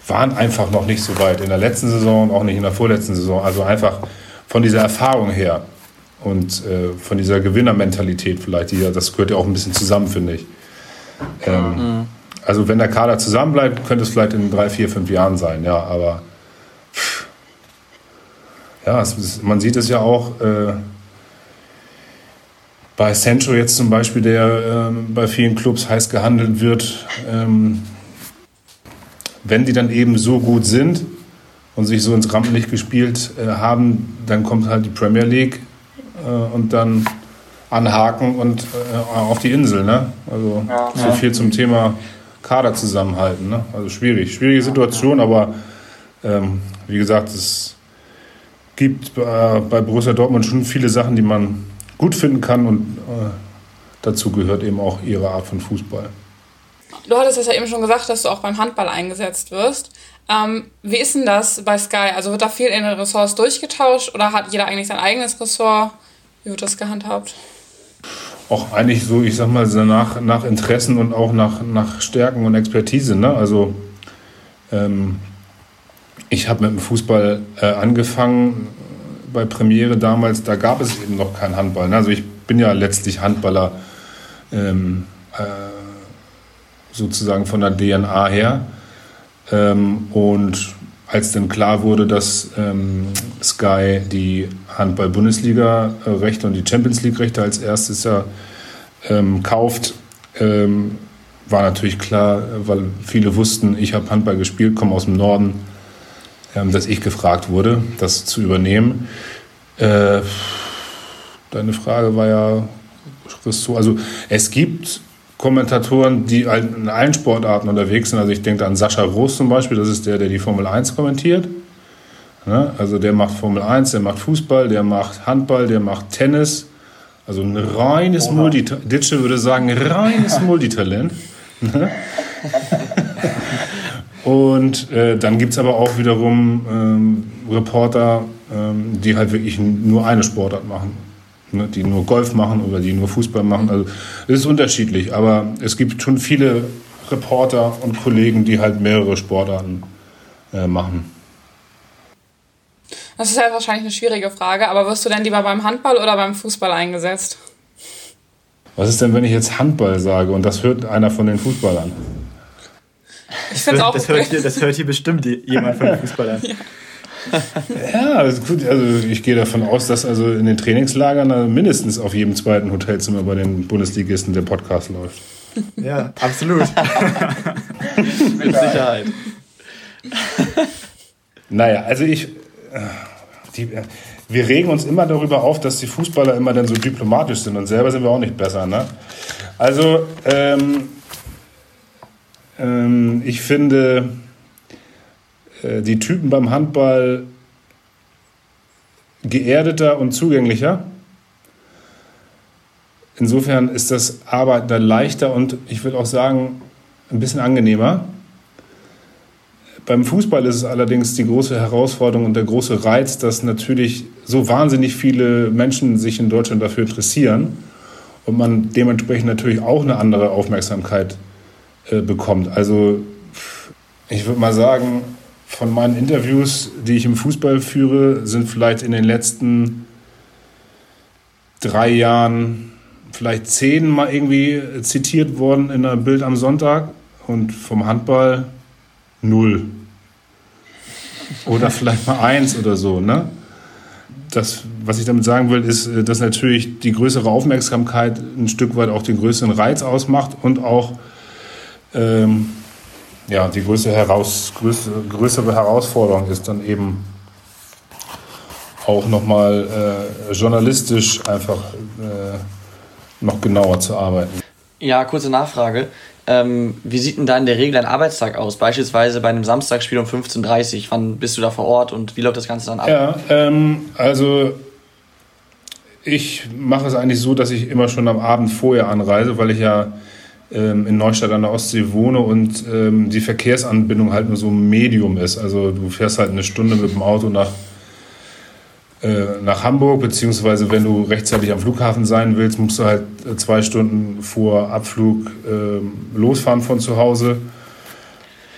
Speaker 2: waren einfach noch nicht so weit in der letzten Saison und auch nicht in der vorletzten Saison. Also einfach von dieser Erfahrung her und äh, von dieser Gewinnermentalität vielleicht, die, das gehört ja auch ein bisschen zusammen, finde ich. Ähm, mhm. Also wenn der Kader zusammenbleibt, könnte es vielleicht in drei, vier, fünf Jahren sein, ja, aber pff, ja, es, man sieht es ja auch. Äh, bei Sancho jetzt zum Beispiel, der ähm, bei vielen Clubs heiß gehandelt wird, ähm, wenn die dann eben so gut sind und sich so ins Rampenlicht gespielt äh, haben, dann kommt halt die Premier League äh, und dann anhaken und äh, auf die Insel. Ne? Also ja. so viel zum Thema Kader zusammenhalten. Ne? Also schwierig, schwierige Situation, aber ähm, wie gesagt, es gibt äh, bei Borussia Dortmund schon viele Sachen, die man gut finden kann und äh, dazu gehört eben auch ihre Art von Fußball.
Speaker 4: Du hattest es ja eben schon gesagt, dass du auch beim Handball eingesetzt wirst. Ähm, wie ist denn das bei Sky? Also wird da viel in den Ressorts durchgetauscht oder hat jeder eigentlich sein eigenes Ressort? Wie wird das gehandhabt?
Speaker 2: Auch eigentlich so, ich sag mal, nach, nach Interessen und auch nach, nach Stärken und Expertise. Ne? Also ähm, ich habe mit dem Fußball äh, angefangen, bei Premiere damals, da gab es eben noch keinen Handball. Also ich bin ja letztlich Handballer ähm, äh, sozusagen von der DNA her. Ähm, und als dann klar wurde, dass ähm, Sky die Handball-Bundesliga-Rechte und die Champions League-Rechte als erstes ja ähm, kauft, ähm, war natürlich klar, weil viele wussten, ich habe Handball gespielt, komme aus dem Norden, dass ich gefragt wurde, das zu übernehmen. Äh, deine Frage war ja, also es gibt Kommentatoren, die in allen Sportarten unterwegs sind. Also ich denke an Sascha Roos zum Beispiel, das ist der, der die Formel 1 kommentiert. Also der macht Formel 1, der macht Fußball, der macht Handball, der macht Tennis. Also ein reines Multitalent. Ditsche würde sagen, reines Multitalent. Und äh, dann gibt es aber auch wiederum ähm, Reporter, ähm, die halt wirklich nur eine Sportart machen. Ne? Die nur Golf machen oder die nur Fußball machen. Also es ist unterschiedlich, aber es gibt schon viele Reporter und Kollegen, die halt mehrere Sportarten äh, machen.
Speaker 4: Das ist ja wahrscheinlich eine schwierige Frage, aber wirst du denn lieber beim Handball oder beim Fußball eingesetzt?
Speaker 2: Was ist denn, wenn ich jetzt Handball sage und das hört einer von den Fußballern?
Speaker 3: Ich finde auch das hört, hier, das hört hier bestimmt jemand von den Fußballern. Ja.
Speaker 2: ja, gut. Also ich gehe davon aus, dass also in den Trainingslagern mindestens auf jedem zweiten Hotelzimmer bei den Bundesligisten der Podcast läuft.
Speaker 3: Ja, absolut.
Speaker 1: Mit Sicherheit.
Speaker 2: Naja, also ich. Äh, die, äh, wir regen uns immer darüber auf, dass die Fußballer immer dann so diplomatisch sind und selber sind wir auch nicht besser. Ne? Also, ähm, ähm, ich finde äh, die Typen beim Handball geerdeter und zugänglicher. Insofern ist das Arbeiten da leichter und ich würde auch sagen, ein bisschen angenehmer. Beim Fußball ist es allerdings die große Herausforderung und der große Reiz, dass natürlich so wahnsinnig viele Menschen sich in Deutschland dafür interessieren und man dementsprechend natürlich auch eine andere Aufmerksamkeit äh, bekommt. Also ich würde mal sagen, von meinen Interviews, die ich im Fußball führe, sind vielleicht in den letzten drei Jahren vielleicht zehn mal irgendwie zitiert worden in einer Bild am Sonntag und vom Handball null. Oder vielleicht mal eins oder so, ne? Das, was ich damit sagen will, ist, dass natürlich die größere Aufmerksamkeit ein Stück weit auch den größeren Reiz ausmacht und auch ähm, ja, die größere, heraus, größere, größere Herausforderung ist dann eben auch nochmal äh, journalistisch einfach äh, noch genauer zu arbeiten.
Speaker 1: Ja, kurze Nachfrage. Ähm, wie sieht denn da in der Regel ein Arbeitstag aus? Beispielsweise bei einem Samstagsspiel um 15.30 Uhr. Wann bist du da vor Ort und wie läuft das Ganze dann ab?
Speaker 2: Ja, ähm, also ich mache es eigentlich so, dass ich immer schon am Abend vorher anreise, weil ich ja ähm, in Neustadt an der Ostsee wohne und ähm, die Verkehrsanbindung halt nur so ein Medium ist. Also du fährst halt eine Stunde mit dem Auto nach, äh, nach Hamburg, beziehungsweise wenn du rechtzeitig am Flughafen sein willst, musst du halt äh, zwei Stunden vor Abflug äh, losfahren von zu Hause.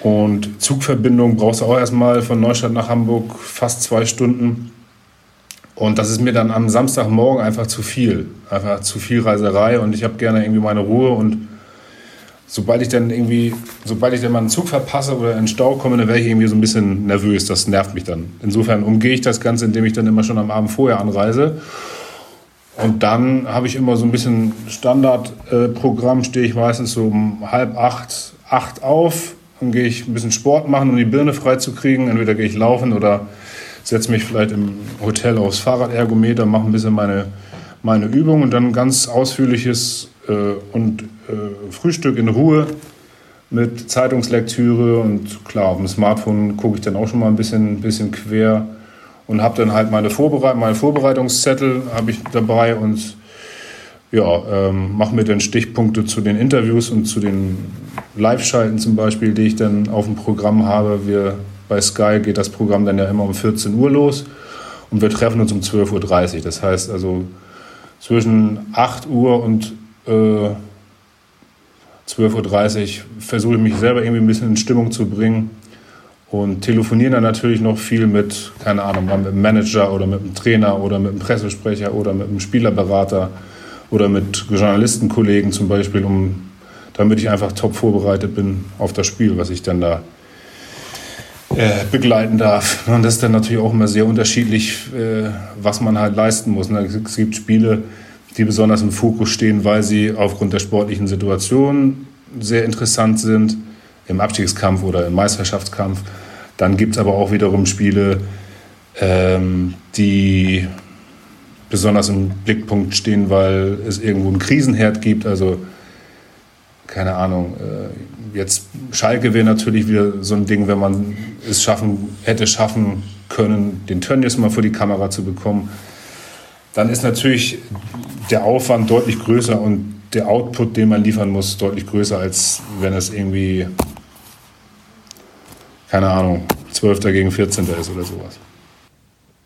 Speaker 2: Und Zugverbindung brauchst du auch erstmal von Neustadt nach Hamburg fast zwei Stunden. Und das ist mir dann am Samstagmorgen einfach zu viel. Einfach zu viel Reiserei und ich habe gerne irgendwie meine Ruhe und sobald ich dann irgendwie, sobald ich dann mal einen Zug verpasse oder in den Stau komme, dann werde ich irgendwie so ein bisschen nervös. Das nervt mich dann. Insofern umgehe ich das Ganze, indem ich dann immer schon am Abend vorher anreise. Und dann habe ich immer so ein bisschen Standardprogramm, äh, stehe ich meistens so um halb acht, acht auf. Dann gehe ich ein bisschen Sport machen, um die Birne frei zu kriegen. Entweder gehe ich laufen oder setze mich vielleicht im Hotel aufs Fahrradergometer, mache ein bisschen meine, meine Übung und dann ganz ausführliches äh, und äh, Frühstück in Ruhe mit Zeitungslektüre und klar, auf dem Smartphone gucke ich dann auch schon mal ein bisschen, bisschen quer und habe dann halt meine, Vorbereit meine Vorbereitungszettel habe ich dabei und ja, ähm, mache mir dann Stichpunkte zu den Interviews und zu den Live-Schalten zum Beispiel, die ich dann auf dem Programm habe. Wir bei Sky geht das Programm dann ja immer um 14 Uhr los und wir treffen uns um 12.30 Uhr. Das heißt also zwischen 8 Uhr und äh, 12.30 Uhr versuche ich mich selber irgendwie ein bisschen in Stimmung zu bringen und telefoniere dann natürlich noch viel mit, keine Ahnung, mit einem Manager oder mit einem Trainer oder mit einem Pressesprecher oder mit einem Spielerberater oder mit Journalistenkollegen zum Beispiel, um, damit ich einfach top vorbereitet bin auf das Spiel, was ich dann da äh, begleiten darf. Und das ist dann natürlich auch immer sehr unterschiedlich, äh, was man halt leisten muss. Ne? Es gibt Spiele, die besonders im Fokus stehen, weil sie aufgrund der sportlichen Situation sehr interessant sind, im Abstiegskampf oder im Meisterschaftskampf. Dann gibt es aber auch wiederum Spiele, ähm, die besonders im Blickpunkt stehen, weil es irgendwo einen Krisenherd gibt. Also keine Ahnung, äh, jetzt Schalke wäre natürlich wieder so ein Ding, wenn man es schaffen, hätte schaffen können, den Tönnies mal vor die Kamera zu bekommen dann ist natürlich der Aufwand deutlich größer und der Output, den man liefern muss, deutlich größer, als wenn es irgendwie, keine Ahnung, 12. gegen 14. ist oder sowas.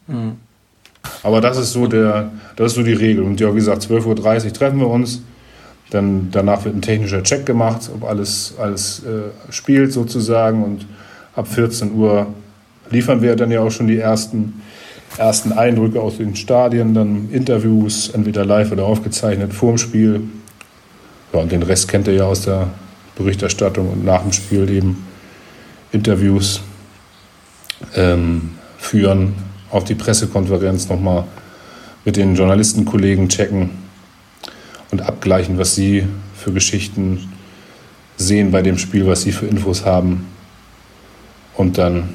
Speaker 2: Mhm. Aber das ist so der, das ist so die Regel. Und ja, wie gesagt, 12.30 Uhr treffen wir uns. Dann, danach wird ein technischer Check gemacht, ob alles, alles äh, spielt sozusagen. Und ab 14 Uhr liefern wir dann ja auch schon die ersten ersten Eindrücke aus den Stadien, dann Interviews, entweder live oder aufgezeichnet, vorm Spiel. Ja, und den Rest kennt ihr ja aus der Berichterstattung und nach dem Spiel eben Interviews ähm, führen, auf die Pressekonferenz nochmal mit den Journalistenkollegen checken und abgleichen, was sie für Geschichten sehen bei dem Spiel, was sie für Infos haben. Und dann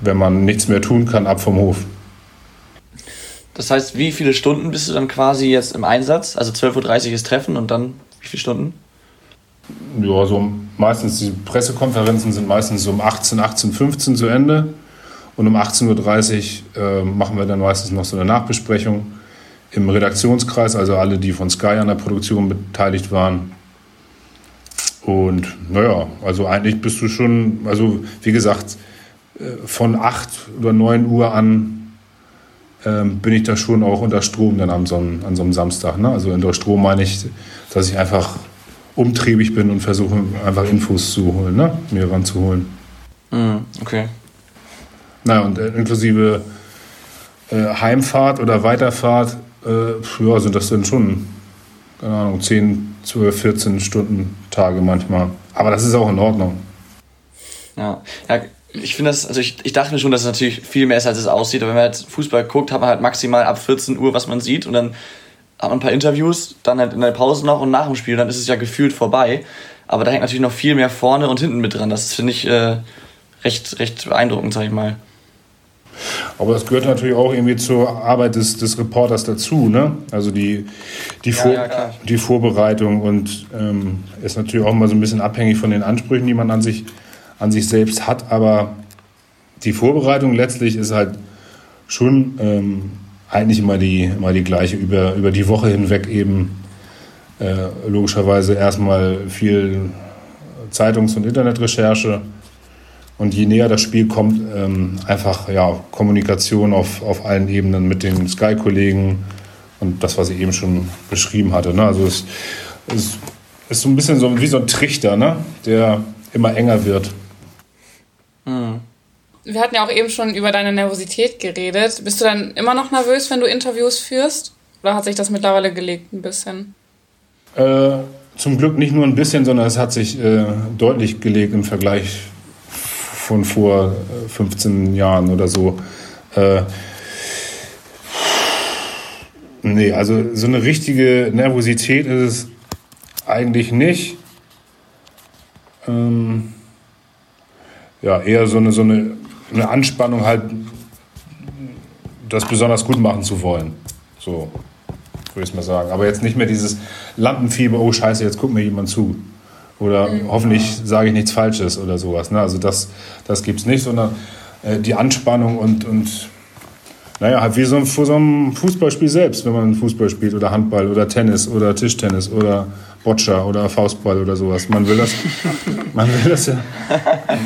Speaker 2: wenn man nichts mehr tun kann, ab vom Hof.
Speaker 1: Das heißt, wie viele Stunden bist du dann quasi jetzt im Einsatz? Also 12.30 Uhr ist Treffen und dann wie viele Stunden?
Speaker 2: Ja, so meistens, die Pressekonferenzen sind meistens so um 18, 18, 15 zu Ende. Und um 18.30 Uhr äh, machen wir dann meistens noch so eine Nachbesprechung im Redaktionskreis, also alle, die von Sky an der Produktion beteiligt waren. Und naja, also eigentlich bist du schon, also wie gesagt, von 8 oder 9 Uhr an ähm, bin ich da schon auch unter Strom dann an so einem, an so einem Samstag. Ne? Also unter Strom meine ich, dass ich einfach umtriebig bin und versuche einfach Infos zu holen, ne? mir ranzuholen.
Speaker 1: Mm, okay.
Speaker 2: Naja, und äh, inklusive äh, Heimfahrt oder Weiterfahrt, äh, ja, sind das dann schon, keine Ahnung, 10, 12, 14 Stunden Tage manchmal. Aber das ist auch in Ordnung.
Speaker 1: Ja, ja ich finde das, also ich, ich dachte mir schon, dass es natürlich viel mehr ist, als es aussieht. Aber wenn man halt Fußball guckt, hat man halt maximal ab 14 Uhr, was man sieht. Und dann hat man ein paar Interviews, dann halt in der Pause noch und nach dem Spiel, dann ist es ja gefühlt vorbei. Aber da hängt natürlich noch viel mehr vorne und hinten mit dran. Das finde ich äh, recht, recht beeindruckend, sag ich mal.
Speaker 2: Aber das gehört natürlich auch irgendwie zur Arbeit des, des Reporters dazu, ne? Also die, die, ja, Vor ja, die Vorbereitung und ähm, ist natürlich auch mal so ein bisschen abhängig von den Ansprüchen, die man an sich an sich selbst hat. Aber die Vorbereitung letztlich ist halt schon ähm, eigentlich immer die, immer die gleiche, über, über die Woche hinweg eben äh, logischerweise erstmal viel Zeitungs- und Internetrecherche. Und je näher das Spiel kommt, ähm, einfach ja, Kommunikation auf, auf allen Ebenen mit den Sky-Kollegen und das, was ich eben schon beschrieben hatte. Ne? Also es, es ist so ein bisschen so wie so ein Trichter, ne? der immer enger wird.
Speaker 4: Hm. Wir hatten ja auch eben schon über deine Nervosität geredet. Bist du dann immer noch nervös, wenn du Interviews führst? Oder hat sich das mittlerweile gelegt ein bisschen?
Speaker 2: Äh, zum Glück nicht nur ein bisschen, sondern es hat sich äh, deutlich gelegt im Vergleich von vor 15 äh, Jahren oder so. Äh, nee, also so eine richtige Nervosität ist es eigentlich nicht. Ähm, ja, eher so eine, so eine, eine Anspannung halt, das besonders gut machen zu wollen. So, würde ich mal sagen. Aber jetzt nicht mehr dieses Lampenfieber, oh scheiße, jetzt guckt mir jemand zu. Oder mhm. hoffentlich sage ich nichts Falsches oder sowas. Ne? Also das, das gibt es nicht, sondern äh, die Anspannung und, und naja, halt wie so vor so einem Fußballspiel selbst, wenn man Fußball spielt oder Handball oder Tennis oder Tischtennis oder Boccia oder Faustball oder sowas. Man will das, man will das ja,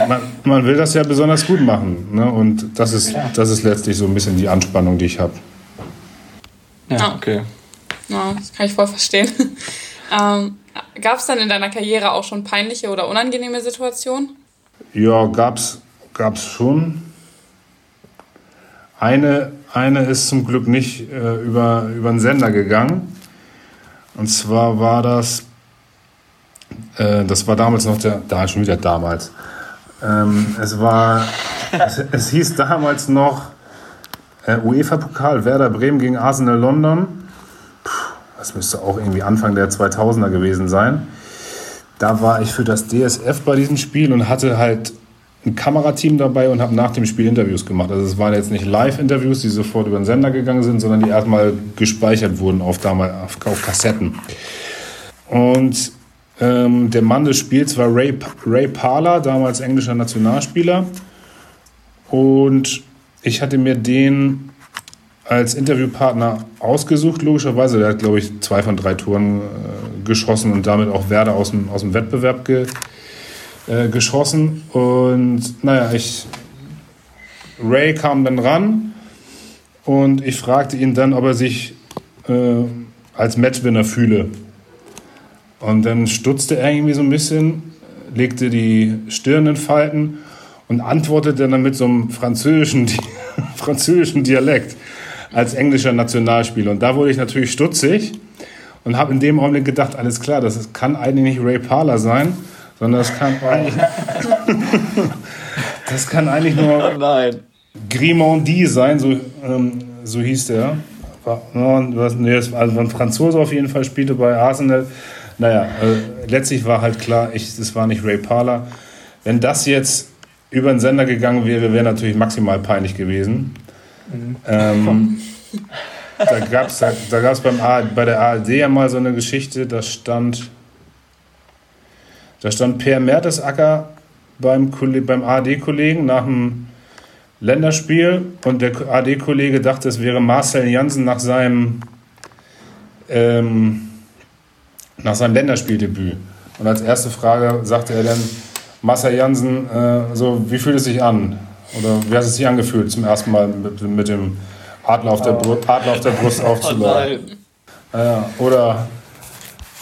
Speaker 2: man, man will das ja besonders gut machen. Ne? Und das ist, das ist letztlich so ein bisschen die Anspannung, die ich habe.
Speaker 4: Ja, okay. Ja, das kann ich voll verstehen. ähm, Gab es dann in deiner Karriere auch schon peinliche oder unangenehme Situationen?
Speaker 2: Ja, gab's, gab's schon. Eine, eine ist zum Glück nicht äh, über, über den Sender gegangen. Und zwar war das, äh, das war damals noch der, da schon wieder damals. Ähm, es war, es, es, hieß damals noch äh, UEFA-Pokal Werder Bremen gegen Arsenal London. Puh, das müsste auch irgendwie Anfang der 2000er gewesen sein. Da war ich für das DSF bei diesem Spiel und hatte halt ein Kamerateam dabei und habe nach dem Spiel Interviews gemacht. Also es waren jetzt nicht Live-Interviews, die sofort über den Sender gegangen sind, sondern die erstmal gespeichert wurden auf, damals, auf, Kassetten. Und ähm, der Mann des Spiels war Ray, Ray Parler, damals englischer Nationalspieler. Und ich hatte mir den als Interviewpartner ausgesucht, logischerweise. Der hat, glaube ich, zwei von drei Toren äh, geschossen und damit auch Werder aus dem, aus dem Wettbewerb ge, äh, geschossen. Und naja, ich, Ray kam dann ran und ich fragte ihn dann, ob er sich äh, als Matchwinner fühle. Und dann stutzte er irgendwie so ein bisschen, legte die Stirn in Falten und antwortete dann mit so einem französischen, französischen Dialekt als englischer Nationalspieler. Und da wurde ich natürlich stutzig und habe in dem Augenblick gedacht, alles klar, das kann eigentlich nicht Ray Parler sein, sondern das kann eigentlich, das kann eigentlich nur Nein. Grimondi sein, so, ähm, so hieß der. Nee, also ein Franzose auf jeden Fall spielte bei Arsenal. Naja, äh, letztlich war halt klar, es war nicht Ray Parler. Wenn das jetzt über den Sender gegangen wäre, wäre natürlich maximal peinlich gewesen. Mhm. Ähm, da gab es da, da gab's beim bei der ARD ja mal so eine Geschichte, da stand da stand Per Mertesacker beim, beim ARD-Kollegen nach dem Länderspiel und der AD-Kollege dachte, es wäre Marcel Janssen nach seinem, ähm, nach seinem Länderspieldebüt. Und als erste Frage sagte er dann, Marcel Janssen, äh, so, wie fühlt es sich an? Oder wie hat es sich angefühlt, zum ersten Mal mit, mit dem Adler auf, der. Adler auf der Brust aufzulaufen? Oh äh, oder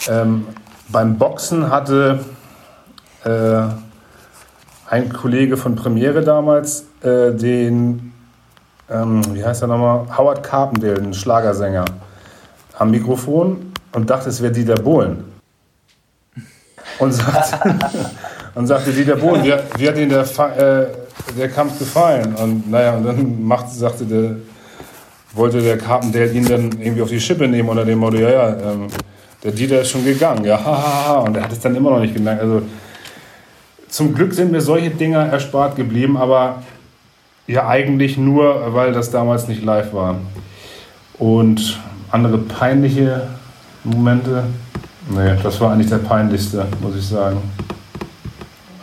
Speaker 2: ähm, beim Boxen hatte äh, ein Kollege von Premiere damals äh, den, ähm, wie heißt er nochmal, Howard Carpendale, ein Schlagersänger, am Mikrofon und dachte, es wäre Dieter Bohlen. Und sagte, und sagte Dieter Bohlen, wie, wie hat Ihnen der, äh, der Kampf gefallen? Und naja, und dann machte, sagte der, wollte der Carpendale ihn dann irgendwie auf die Schippe nehmen unter dem Motto, ja, ja, ähm, der Dieter ist schon gegangen, ja, hahaha. Und er hat es dann immer noch nicht gemerkt. Also zum Glück sind mir solche Dinger erspart geblieben, aber ja eigentlich nur, weil das damals nicht live war. Und andere peinliche Momente, nee, das war eigentlich der peinlichste, muss ich sagen.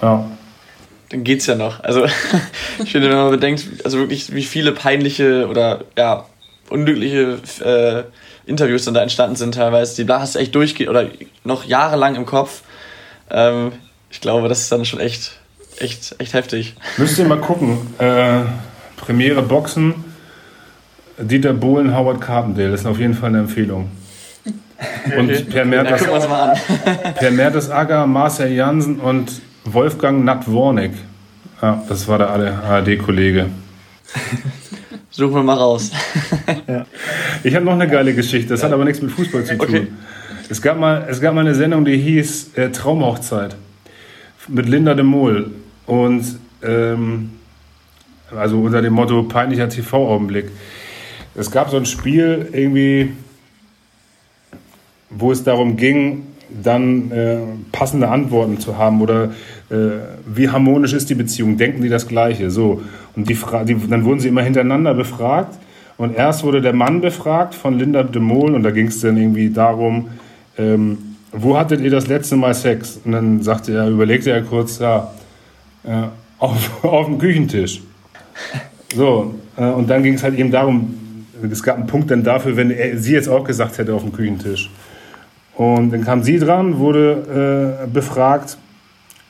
Speaker 2: Ja.
Speaker 1: Dann geht's ja noch. Also ich finde, wenn man bedenkt, also wirklich, wie viele peinliche oder ja, unglückliche äh, Interviews dann da entstanden sind teilweise. Die hast du echt durchgeht oder noch jahrelang im Kopf. Ähm, ich glaube, das ist dann schon echt, echt, echt heftig.
Speaker 2: Müsst ihr mal gucken. Äh, Premiere Boxen, Dieter Bohlen, Howard Carpendale. Das ist auf jeden Fall eine Empfehlung. Und Per Mertes, per Mertesacker, Marcel Jansen und Wolfgang Natt-Wornick. Ja, das war der ARD-Kollege.
Speaker 1: Suchen wir mal raus.
Speaker 2: ja. Ich habe noch eine geile Geschichte, das hat aber nichts mit Fußball zu tun. Okay. Es, gab mal, es gab mal eine Sendung, die hieß äh, Traumhochzeit mit Linda de Mol. Und ähm, also unter dem Motto peinlicher TV-Augenblick. Es gab so ein Spiel irgendwie, wo es darum ging, dann äh, passende Antworten zu haben oder äh, wie harmonisch ist die Beziehung, denken die das Gleiche, so. Und die, die dann wurden sie immer hintereinander befragt und erst wurde der Mann befragt von Linda de Mol und da ging es dann irgendwie darum, ähm, wo hattet ihr das letzte Mal Sex? Und dann sagte er, überlegte er kurz, ja, äh, auf, auf dem Küchentisch. So, äh, und dann ging es halt eben darum, es gab einen Punkt dann dafür, wenn er, sie jetzt auch gesagt hätte auf dem Küchentisch. Und dann kam sie dran, wurde äh, befragt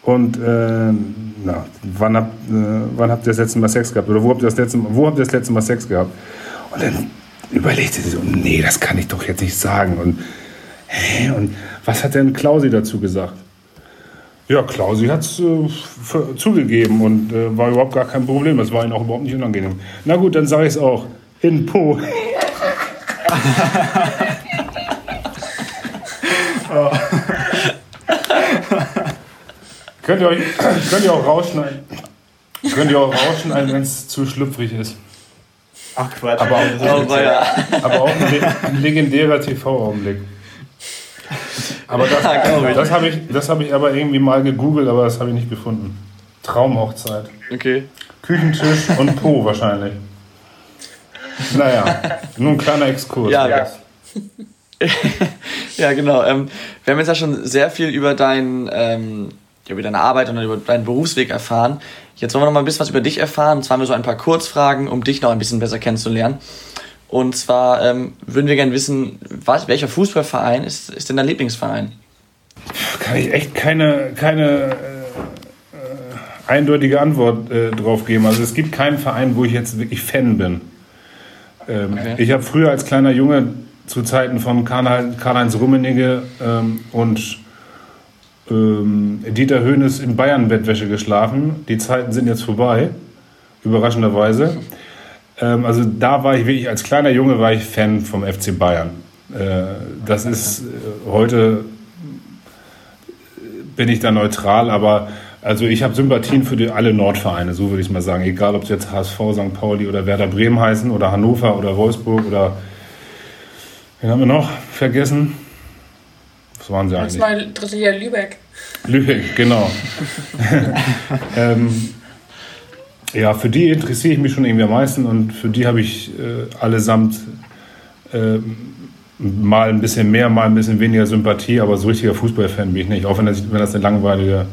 Speaker 2: und äh, na, wann, habt, äh, wann habt ihr das letzte Mal Sex gehabt? Oder wo habt ihr das letzte, wo habt ihr das letzte Mal Sex gehabt? Und dann überlegte sie so, nee, das kann ich doch jetzt nicht sagen. Und, hä, und was hat denn Klausi dazu gesagt? Ja, Klausi hat es äh, zugegeben und äh, war überhaupt gar kein Problem. Es war ihm auch überhaupt nicht unangenehm. Na gut, dann sage ich es auch. In Po. oh. könnt, ihr euch, könnt ihr auch rausschneiden. Könnt ihr auch rausschneiden, wenn es zu schlüpfrig ist. Ach Quatsch. Aber auch, oh, ja. aber auch ein legendärer TV-Augenblick. Aber das, das habe ich, hab ich aber irgendwie mal gegoogelt, aber das habe ich nicht gefunden. Traumhochzeit.
Speaker 1: Okay.
Speaker 2: Küchentisch und Po wahrscheinlich. Naja, nur ein kleiner Exkurs.
Speaker 1: Ja, ja. ja genau. Ähm, wir haben jetzt ja schon sehr viel über, dein, ähm, über deine Arbeit und über deinen Berufsweg erfahren. Jetzt wollen wir noch mal ein bisschen was über dich erfahren. Und zwar haben wir so ein paar Kurzfragen, um dich noch ein bisschen besser kennenzulernen. Und zwar ähm, würden wir gerne wissen, was, welcher Fußballverein ist, ist denn dein Lieblingsverein?
Speaker 2: Kann ich echt keine, keine äh, äh, eindeutige Antwort äh, drauf geben. Also es gibt keinen Verein, wo ich jetzt wirklich Fan bin. Ähm, okay. Ich habe früher als kleiner Junge zu Zeiten von Karl-Heinz Rummenigge ähm, und ähm, Dieter Höhnes in Bayern-Bettwäsche geschlafen. Die Zeiten sind jetzt vorbei, überraschenderweise. Ähm, also da war ich wirklich, als kleiner Junge war ich Fan vom FC Bayern. Äh, das ist äh, heute bin ich da neutral, aber also ich habe Sympathien für die, alle Nordvereine, so würde ich mal sagen. Egal, ob es jetzt HSV, St. Pauli oder Werder Bremen heißen oder Hannover oder Wolfsburg oder wen haben wir noch vergessen? Was waren sie eigentlich? Das war dritte Jahr Lübeck. Lübeck, genau. ähm, ja, für die interessiere ich mich schon irgendwie am meisten und für die habe ich äh, allesamt äh, mal ein bisschen mehr, mal ein bisschen weniger Sympathie, aber so richtiger Fußballfan bin ich nicht, auch wenn das, wenn das eine langweilige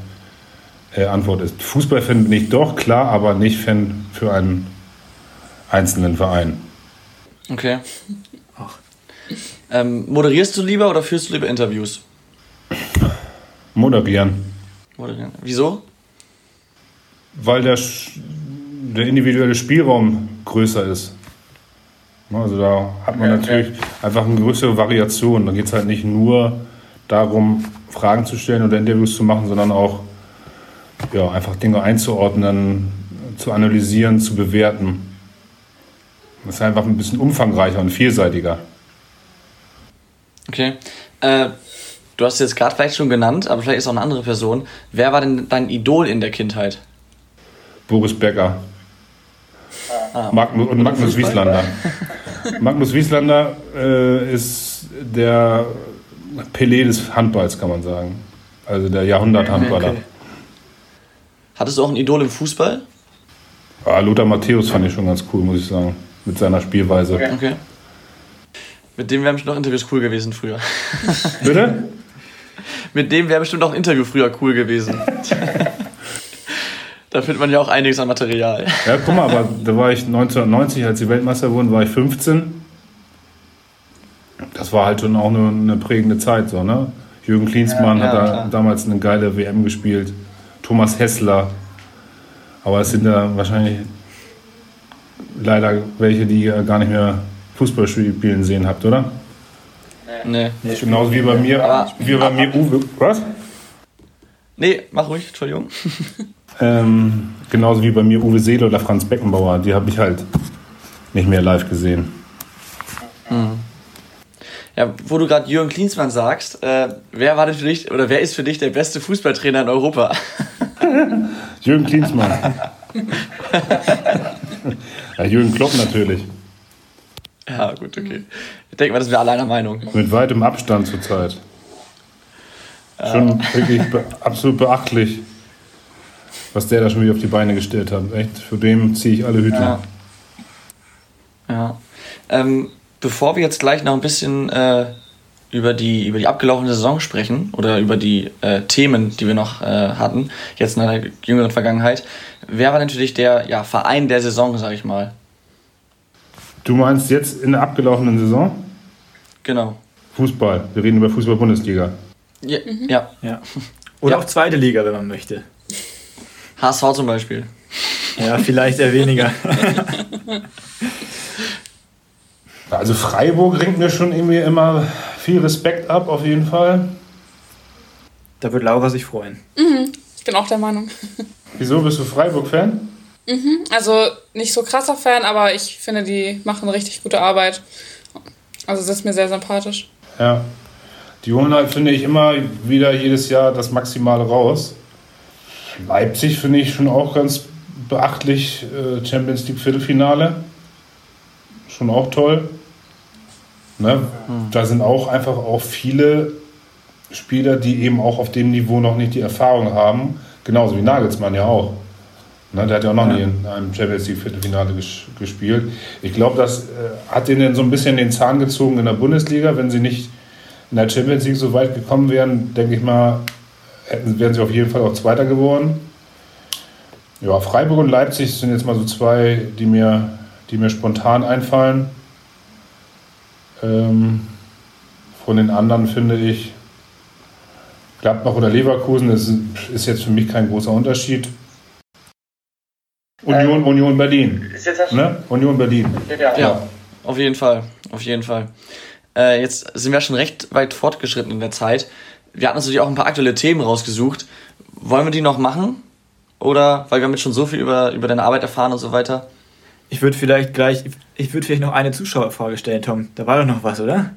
Speaker 2: äh, Antwort ist. Fußballfan bin ich doch, klar, aber nicht Fan für einen einzelnen Verein.
Speaker 1: Okay. Ähm, moderierst du lieber oder führst du lieber Interviews?
Speaker 2: Moderieren.
Speaker 1: Moderieren. Wieso?
Speaker 2: Weil der der individuelle Spielraum größer ist. Also da hat man natürlich einfach eine größere Variation. Da geht es halt nicht nur darum, Fragen zu stellen oder Interviews zu machen, sondern auch ja, einfach Dinge einzuordnen, zu analysieren, zu bewerten. Das ist einfach ein bisschen umfangreicher und vielseitiger.
Speaker 1: Okay. Äh, du hast jetzt gerade vielleicht schon genannt, aber vielleicht ist auch eine andere Person. Wer war denn dein Idol in der Kindheit?
Speaker 2: Boris Becker. Ah. Magnus, und Magnus Wieslander. Magnus Wieslander äh, ist der Pelé des Handballs, kann man sagen. Also der Jahrhundert-Handballer. Okay.
Speaker 1: Hattest du auch ein Idol im Fußball?
Speaker 2: Ja, Lothar Matthäus fand ich schon ganz cool, muss ich sagen. Mit seiner Spielweise.
Speaker 1: Okay. okay. Mit dem wären bestimmt noch Interviews cool gewesen früher.
Speaker 2: Bitte?
Speaker 1: Mit dem wäre bestimmt auch ein Interview früher cool gewesen. Da findet man ja auch einiges an Material.
Speaker 2: Ja, guck mal, aber da war ich 1990, als die Weltmeister wurden, war ich 15. Da war halt schon auch eine, eine prägende Zeit so, ne? Jürgen Klinsmann ja, ja, hat da damals eine geile WM gespielt. Thomas Hessler. Aber es sind ja wahrscheinlich leider welche, die ihr gar nicht mehr Fußball spielen sehen habt, oder?
Speaker 1: Nee.
Speaker 2: nee Genauso wie bei mir, wie bei mir Uwe. Was?
Speaker 1: Nee, mach ruhig, Entschuldigung.
Speaker 2: ähm, genauso wie bei mir Uwe Seele oder Franz Beckenbauer, die habe ich halt nicht mehr live gesehen.
Speaker 1: Mhm. Ja, wo du gerade Jürgen Klinsmann sagst, äh, wer war denn für dich oder wer ist für dich der beste Fußballtrainer in Europa?
Speaker 2: Jürgen Klinsmann. ja, Jürgen Klopp natürlich.
Speaker 1: Ja, gut, okay. Ich denke mal, das wäre alle einer Meinung.
Speaker 2: Mit weitem Abstand zurzeit. Schon wirklich be absolut beachtlich, was der da schon wieder auf die Beine gestellt hat. Echt, für den ziehe ich alle Hüte.
Speaker 1: Ja. ja. Ähm, bevor wir jetzt gleich noch ein bisschen äh, über, die, über die abgelaufene Saison sprechen oder über die äh, Themen, die wir noch äh, hatten, jetzt in der jüngeren Vergangenheit, wer war natürlich der ja, Verein der Saison, sag ich mal?
Speaker 2: Du meinst jetzt in der abgelaufenen Saison?
Speaker 1: Genau.
Speaker 2: Fußball. Wir reden über Fußball-Bundesliga.
Speaker 1: Ja. Mhm. ja.
Speaker 3: ja. Oder ja. auch zweite Liga, wenn man möchte.
Speaker 1: HSV zum Beispiel.
Speaker 3: Ja, vielleicht eher weniger.
Speaker 2: Also Freiburg ringt mir schon irgendwie immer viel Respekt ab, auf jeden Fall.
Speaker 3: Da wird Laura sich freuen.
Speaker 4: Mhm. Ich bin auch der Meinung.
Speaker 2: Wieso bist du Freiburg-Fan?
Speaker 4: Mhm. Also nicht so krasser Fan, aber ich finde, die machen richtig gute Arbeit. Also das ist mir sehr sympathisch.
Speaker 2: Ja. Die holen halt, finde ich, immer wieder jedes Jahr das Maximale raus. Leipzig finde ich schon auch ganz beachtlich. Äh, Champions League Viertelfinale. Schon auch toll. Ne? Mhm. Da sind auch einfach auch viele Spieler, die eben auch auf dem Niveau noch nicht die Erfahrung haben. Genauso wie Nagelsmann ja auch. Ne, der hat ja auch noch ja. nie in einem Champions League Viertelfinale ges gespielt. Ich glaube, das äh, hat ihnen so ein bisschen den Zahn gezogen in der Bundesliga. Wenn sie nicht in der Champions League so weit gekommen wären, denke ich mal, hätten, wären sie auf jeden Fall auch Zweiter geworden. Ja, Freiburg und Leipzig sind jetzt mal so zwei, die mir, die mir spontan einfallen. Ähm, von den anderen finde ich, Gladbach oder Leverkusen ist, ist jetzt für mich kein großer Unterschied. Union, ähm, Union Berlin. Ne? Union Berlin.
Speaker 1: Ja, ja, auf jeden Fall. Auf jeden Fall. Äh, jetzt sind wir schon recht weit fortgeschritten in der Zeit. Wir hatten natürlich auch ein paar aktuelle Themen rausgesucht. Wollen wir die noch machen? Oder, weil wir haben jetzt schon so viel über, über deine Arbeit erfahren und so weiter.
Speaker 3: Ich würde vielleicht gleich, ich würde vielleicht noch eine Zuschauerfrage stellen, Tom. Da war doch noch was, oder?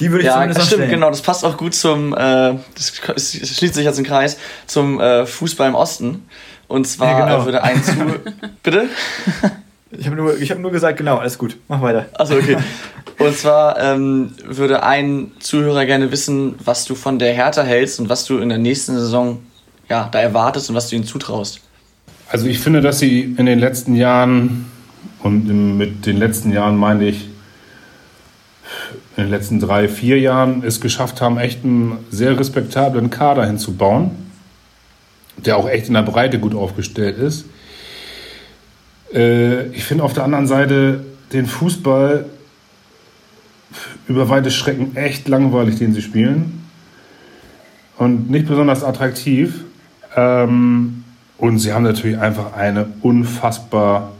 Speaker 1: Die würde ich ja, zumindest stimmt, stellen. genau. Das passt auch gut zum, äh, das schließt sich jetzt im Kreis, zum äh, Fußball im Osten. Und zwar ja, genau. würde ein zu. Bitte?
Speaker 3: Ich habe nur, hab nur gesagt, genau, alles gut. Mach weiter.
Speaker 1: Achso, okay. Und zwar ähm, würde ein Zuhörer gerne wissen, was du von der Hertha hältst und was du in der nächsten Saison ja, da erwartest und was du ihnen zutraust.
Speaker 2: Also ich finde, dass sie in den letzten Jahren, und mit den letzten Jahren meine ich in den letzten drei, vier Jahren, es geschafft haben, echt einen sehr respektablen Kader hinzubauen, der auch echt in der Breite gut aufgestellt ist. Äh, ich finde auf der anderen Seite den Fußball über weite Strecken echt langweilig, den sie spielen. Und nicht besonders attraktiv. Ähm, und sie haben natürlich einfach eine unfassbar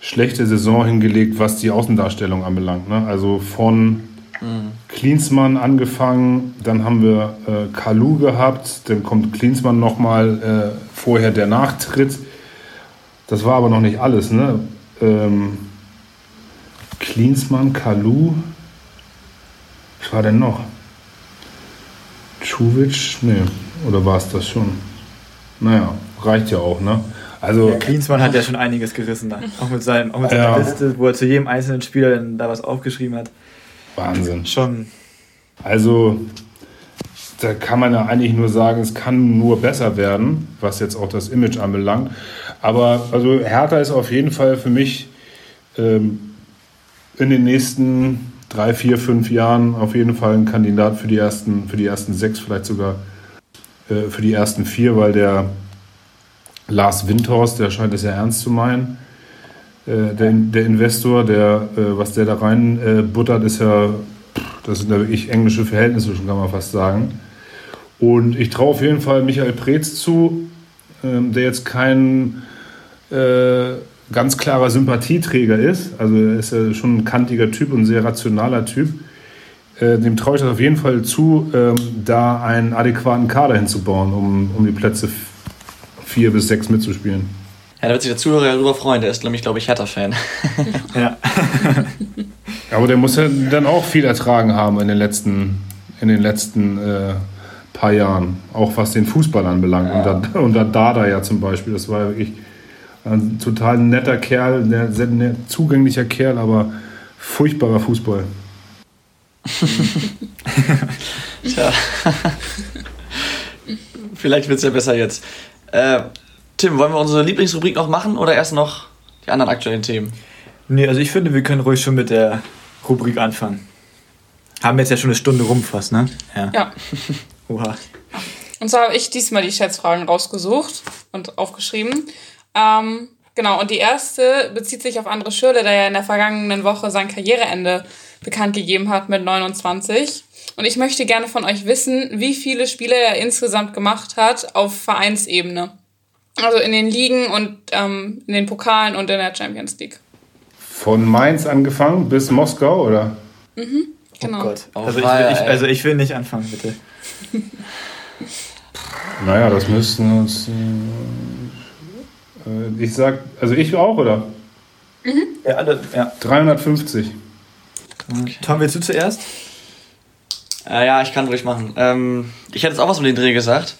Speaker 2: schlechte Saison hingelegt, was die Außendarstellung anbelangt. Ne? Also von mhm. Klinsmann angefangen, dann haben wir äh, Kalu gehabt, dann kommt Klinsmann nochmal äh, vorher der Nachtritt. Das war aber noch nicht alles. Ne? Ähm, Klinsmann, Kalu, was war denn noch? Čuvic? Nee, oder war es das schon? Naja, reicht ja auch, ne?
Speaker 3: Also, ja, Klinsmann hat ja schon einiges gerissen da. Auch mit, seinem, auch mit seiner ja. Liste, wo er zu jedem einzelnen Spieler da was aufgeschrieben hat.
Speaker 2: Wahnsinn.
Speaker 3: Schon.
Speaker 2: Also, da kann man ja eigentlich nur sagen, es kann nur besser werden, was jetzt auch das Image anbelangt. Aber also Hertha ist auf jeden Fall für mich ähm, in den nächsten drei, vier, fünf Jahren auf jeden Fall ein Kandidat für die ersten, für die ersten sechs, vielleicht sogar äh, für die ersten vier, weil der Lars Windhorst, der scheint es ja ernst zu meinen. Äh, der, der Investor, der, äh, was der da rein äh, buttert, ist ja Das sind da wirklich englische Verhältnisse, schon kann man fast sagen. Und ich traue auf jeden Fall Michael Preetz zu, ähm, der jetzt kein äh, ganz klarer Sympathieträger ist. Also er ist ja schon ein kantiger Typ und ein sehr rationaler Typ. Äh, dem traue ich das auf jeden Fall zu, ähm, da einen adäquaten Kader hinzubauen, um, um die Plätze vier bis sechs mitzuspielen.
Speaker 1: Ja, da wird sich der Zuhörer darüber freuen. Der ist nämlich, glaube ich, Hertha-Fan.
Speaker 2: ja. Aber der muss ja dann auch viel ertragen haben in den letzten, in den letzten äh, paar Jahren, auch was den Fußball anbelangt. Ja. Und, da, und da Dada ja zum Beispiel, das war ja wirklich ein total netter Kerl, ein sehr, sehr zugänglicher Kerl, aber furchtbarer Fußball.
Speaker 1: Tja. Vielleicht wird es ja besser jetzt. Äh, Tim, wollen wir unsere Lieblingsrubrik noch machen oder erst noch die anderen aktuellen Themen?
Speaker 3: Nee, also ich finde, wir können ruhig schon mit der Rubrik anfangen. Haben jetzt ja schon eine Stunde rum fast, ne?
Speaker 4: Ja. ja. Oha. Und zwar habe ich diesmal die Schätzfragen rausgesucht und aufgeschrieben. Ähm, genau, und die erste bezieht sich auf André Schürle, der ja in der vergangenen Woche sein Karriereende bekannt gegeben hat mit 29. Und ich möchte gerne von euch wissen, wie viele Spiele er insgesamt gemacht hat auf Vereinsebene. Also in den Ligen und ähm, in den Pokalen und in der Champions League.
Speaker 2: Von Mainz angefangen bis Moskau, oder?
Speaker 4: Mhm, genau. Oh Gott.
Speaker 3: Also, ich will, ich, also ich will nicht anfangen, bitte.
Speaker 2: naja, das müssten uns. Äh, ich sag, also ich auch, oder?
Speaker 3: Mhm. Ja, alle, ja.
Speaker 2: 350.
Speaker 3: Okay. Tom, willst du zuerst?
Speaker 1: Äh, ja, ich kann ruhig machen. Ähm, ich hätte jetzt auch was um den Dreh gesagt.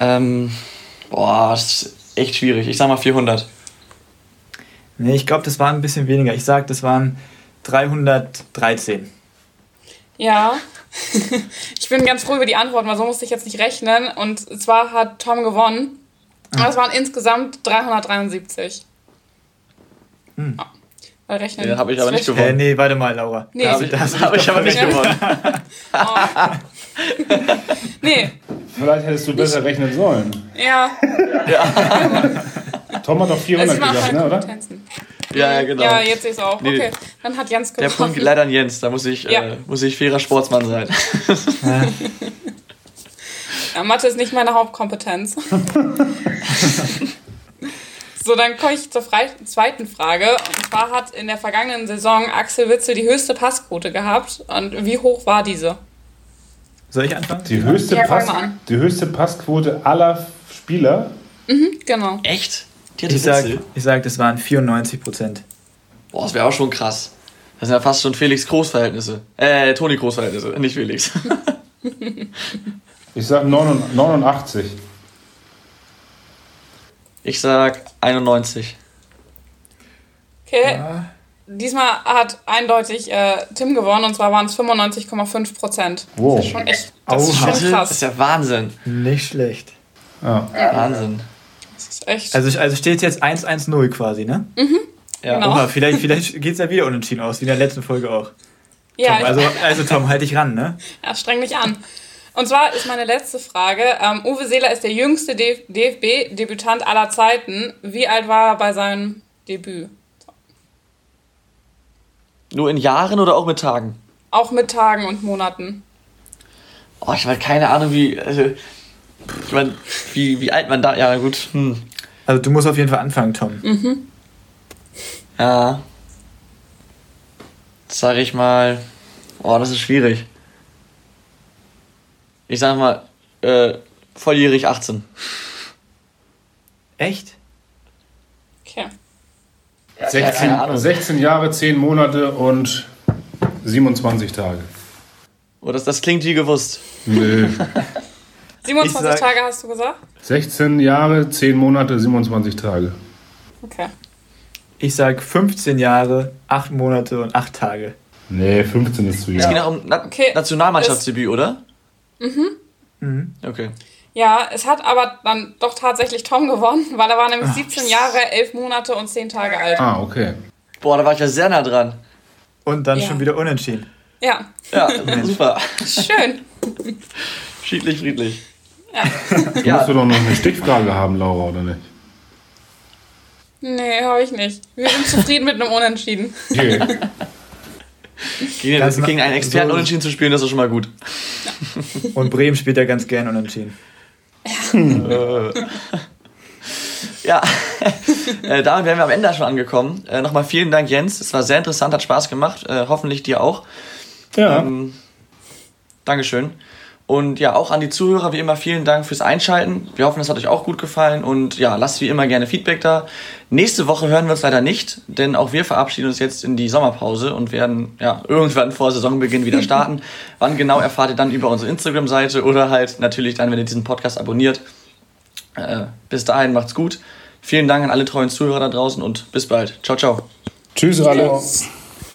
Speaker 1: Ähm, boah, das ist echt schwierig. Ich sag mal 400.
Speaker 3: Nee, ich glaube, das waren ein bisschen weniger. Ich sag, das waren 313.
Speaker 4: Ja, ich bin ganz froh über die Antwort, weil so musste ich jetzt nicht rechnen. Und zwar hat Tom gewonnen. Das waren insgesamt 373. Hm. Ja.
Speaker 1: Weil rechnen. Den habe ich aber nicht gewonnen. Äh,
Speaker 3: nee, warte mal, Laura. Nee, das, das habe ich aber nicht gewonnen.
Speaker 2: oh. nee. Vielleicht hättest du besser rechnen sollen.
Speaker 4: Ja. ja.
Speaker 2: Tom hat doch 400 gesagt, ne, oder?
Speaker 1: Ja, ja, genau.
Speaker 4: Ja, jetzt ist es auch. Okay, dann hat Jens
Speaker 1: gewonnen. Der Punkt geht leider an Jens, da muss ich, ja. äh, muss ich fairer Sportsmann sein.
Speaker 4: ja, Mathe ist nicht meine Hauptkompetenz. So, dann komme ich zur zweiten Frage. Und zwar hat in der vergangenen Saison Axel Witzel die höchste Passquote gehabt. Und wie hoch war diese?
Speaker 3: Soll ich anfangen?
Speaker 2: Die höchste, ja, Pass, die höchste Passquote aller Spieler?
Speaker 4: Mhm, genau.
Speaker 1: Echt?
Speaker 3: ich, sag, ich sag, das waren 94 Prozent.
Speaker 1: Boah, das wäre auch schon krass. Das sind ja fast schon Felix Großverhältnisse. Äh, Toni Großverhältnisse, nicht Felix.
Speaker 2: ich sag 89.
Speaker 1: Ich sag 91.
Speaker 4: Okay. Ja. Diesmal hat eindeutig äh, Tim gewonnen und zwar waren es 95,5 Prozent. Wow. Das ist schon echt das
Speaker 1: ist schon krass. Das ist ja Wahnsinn.
Speaker 3: Nicht schlecht.
Speaker 1: Ja. ja. Wahnsinn.
Speaker 4: Das ist echt.
Speaker 3: Also, also steht jetzt 1-1-0 quasi, ne?
Speaker 4: Mhm.
Speaker 3: Ja. Genau. Oha, vielleicht, vielleicht geht es ja wieder unentschieden aus, wie in der letzten Folge auch. Ja. Tom, also, also Tom, halt dich ran, ne?
Speaker 4: Ja, streng dich an. Und zwar ist meine letzte Frage. Ähm, Uwe Seeler ist der jüngste DFB-Debütant aller Zeiten. Wie alt war er bei seinem Debüt?
Speaker 1: Nur in Jahren oder auch mit Tagen?
Speaker 4: Auch mit Tagen und Monaten.
Speaker 1: Oh, ich habe keine Ahnung, wie. Also, ich mein, wie, wie alt man da. Ja, gut. Hm.
Speaker 3: Also, du musst auf jeden Fall anfangen, Tom.
Speaker 4: Mhm.
Speaker 1: Ja. Sag ich mal. Oh, das ist schwierig ich sag mal, äh, volljährig 18.
Speaker 3: Echt?
Speaker 4: Okay.
Speaker 2: 16, 16 Jahre, 10 Monate und 27 Tage.
Speaker 1: Oh, das, das klingt wie gewusst.
Speaker 2: Nö.
Speaker 4: 27 sag, Tage hast du gesagt?
Speaker 2: 16 Jahre, 10 Monate, 27 Tage.
Speaker 4: Okay.
Speaker 3: Ich sag 15 Jahre, 8 Monate und 8 Tage.
Speaker 2: Nee, 15 ist zu jung.
Speaker 1: Es geht auch um Na okay. Nationalmannschaftsdebüt, oder?
Speaker 4: Mhm.
Speaker 3: mhm.
Speaker 1: Okay.
Speaker 4: Ja, es hat aber dann doch tatsächlich Tom gewonnen, weil er war nämlich 17 Ach. Jahre, 11 Monate und 10 Tage alt.
Speaker 2: Ah, okay.
Speaker 1: Boah, da war ich ja sehr nah dran.
Speaker 3: Und dann ja. schon wieder unentschieden.
Speaker 4: Ja.
Speaker 1: Ja, super.
Speaker 4: Schön.
Speaker 1: Schiedlich, friedlich.
Speaker 4: Ja.
Speaker 2: Du ja. musst du doch noch eine Stichfrage haben, Laura, oder nicht?
Speaker 4: Nee, habe ich nicht. Wir sind zufrieden mit einem Unentschieden.
Speaker 2: Okay.
Speaker 1: Gegen, ganz gegen einen Experten so unentschieden zu spielen, das ist schon mal gut.
Speaker 3: Und Bremen spielt ja ganz gern unentschieden.
Speaker 1: ja, äh, damit wären wir am Ende schon angekommen. Äh, Nochmal vielen Dank, Jens. Es war sehr interessant, hat Spaß gemacht. Äh, hoffentlich dir auch. Ja. Ähm, Dankeschön. Und ja, auch an die Zuhörer wie immer vielen Dank fürs Einschalten. Wir hoffen, es hat euch auch gut gefallen und ja, lasst wie immer gerne Feedback da. Nächste Woche hören wir uns leider nicht, denn auch wir verabschieden uns jetzt in die Sommerpause und werden ja irgendwann vor Saisonbeginn wieder starten. Wann genau erfahrt ihr dann über unsere Instagram-Seite oder halt natürlich dann, wenn ihr diesen Podcast abonniert. Äh, bis dahin macht's gut. Vielen Dank an alle treuen Zuhörer da draußen und bis bald. Ciao, ciao.
Speaker 2: Tschüss alle.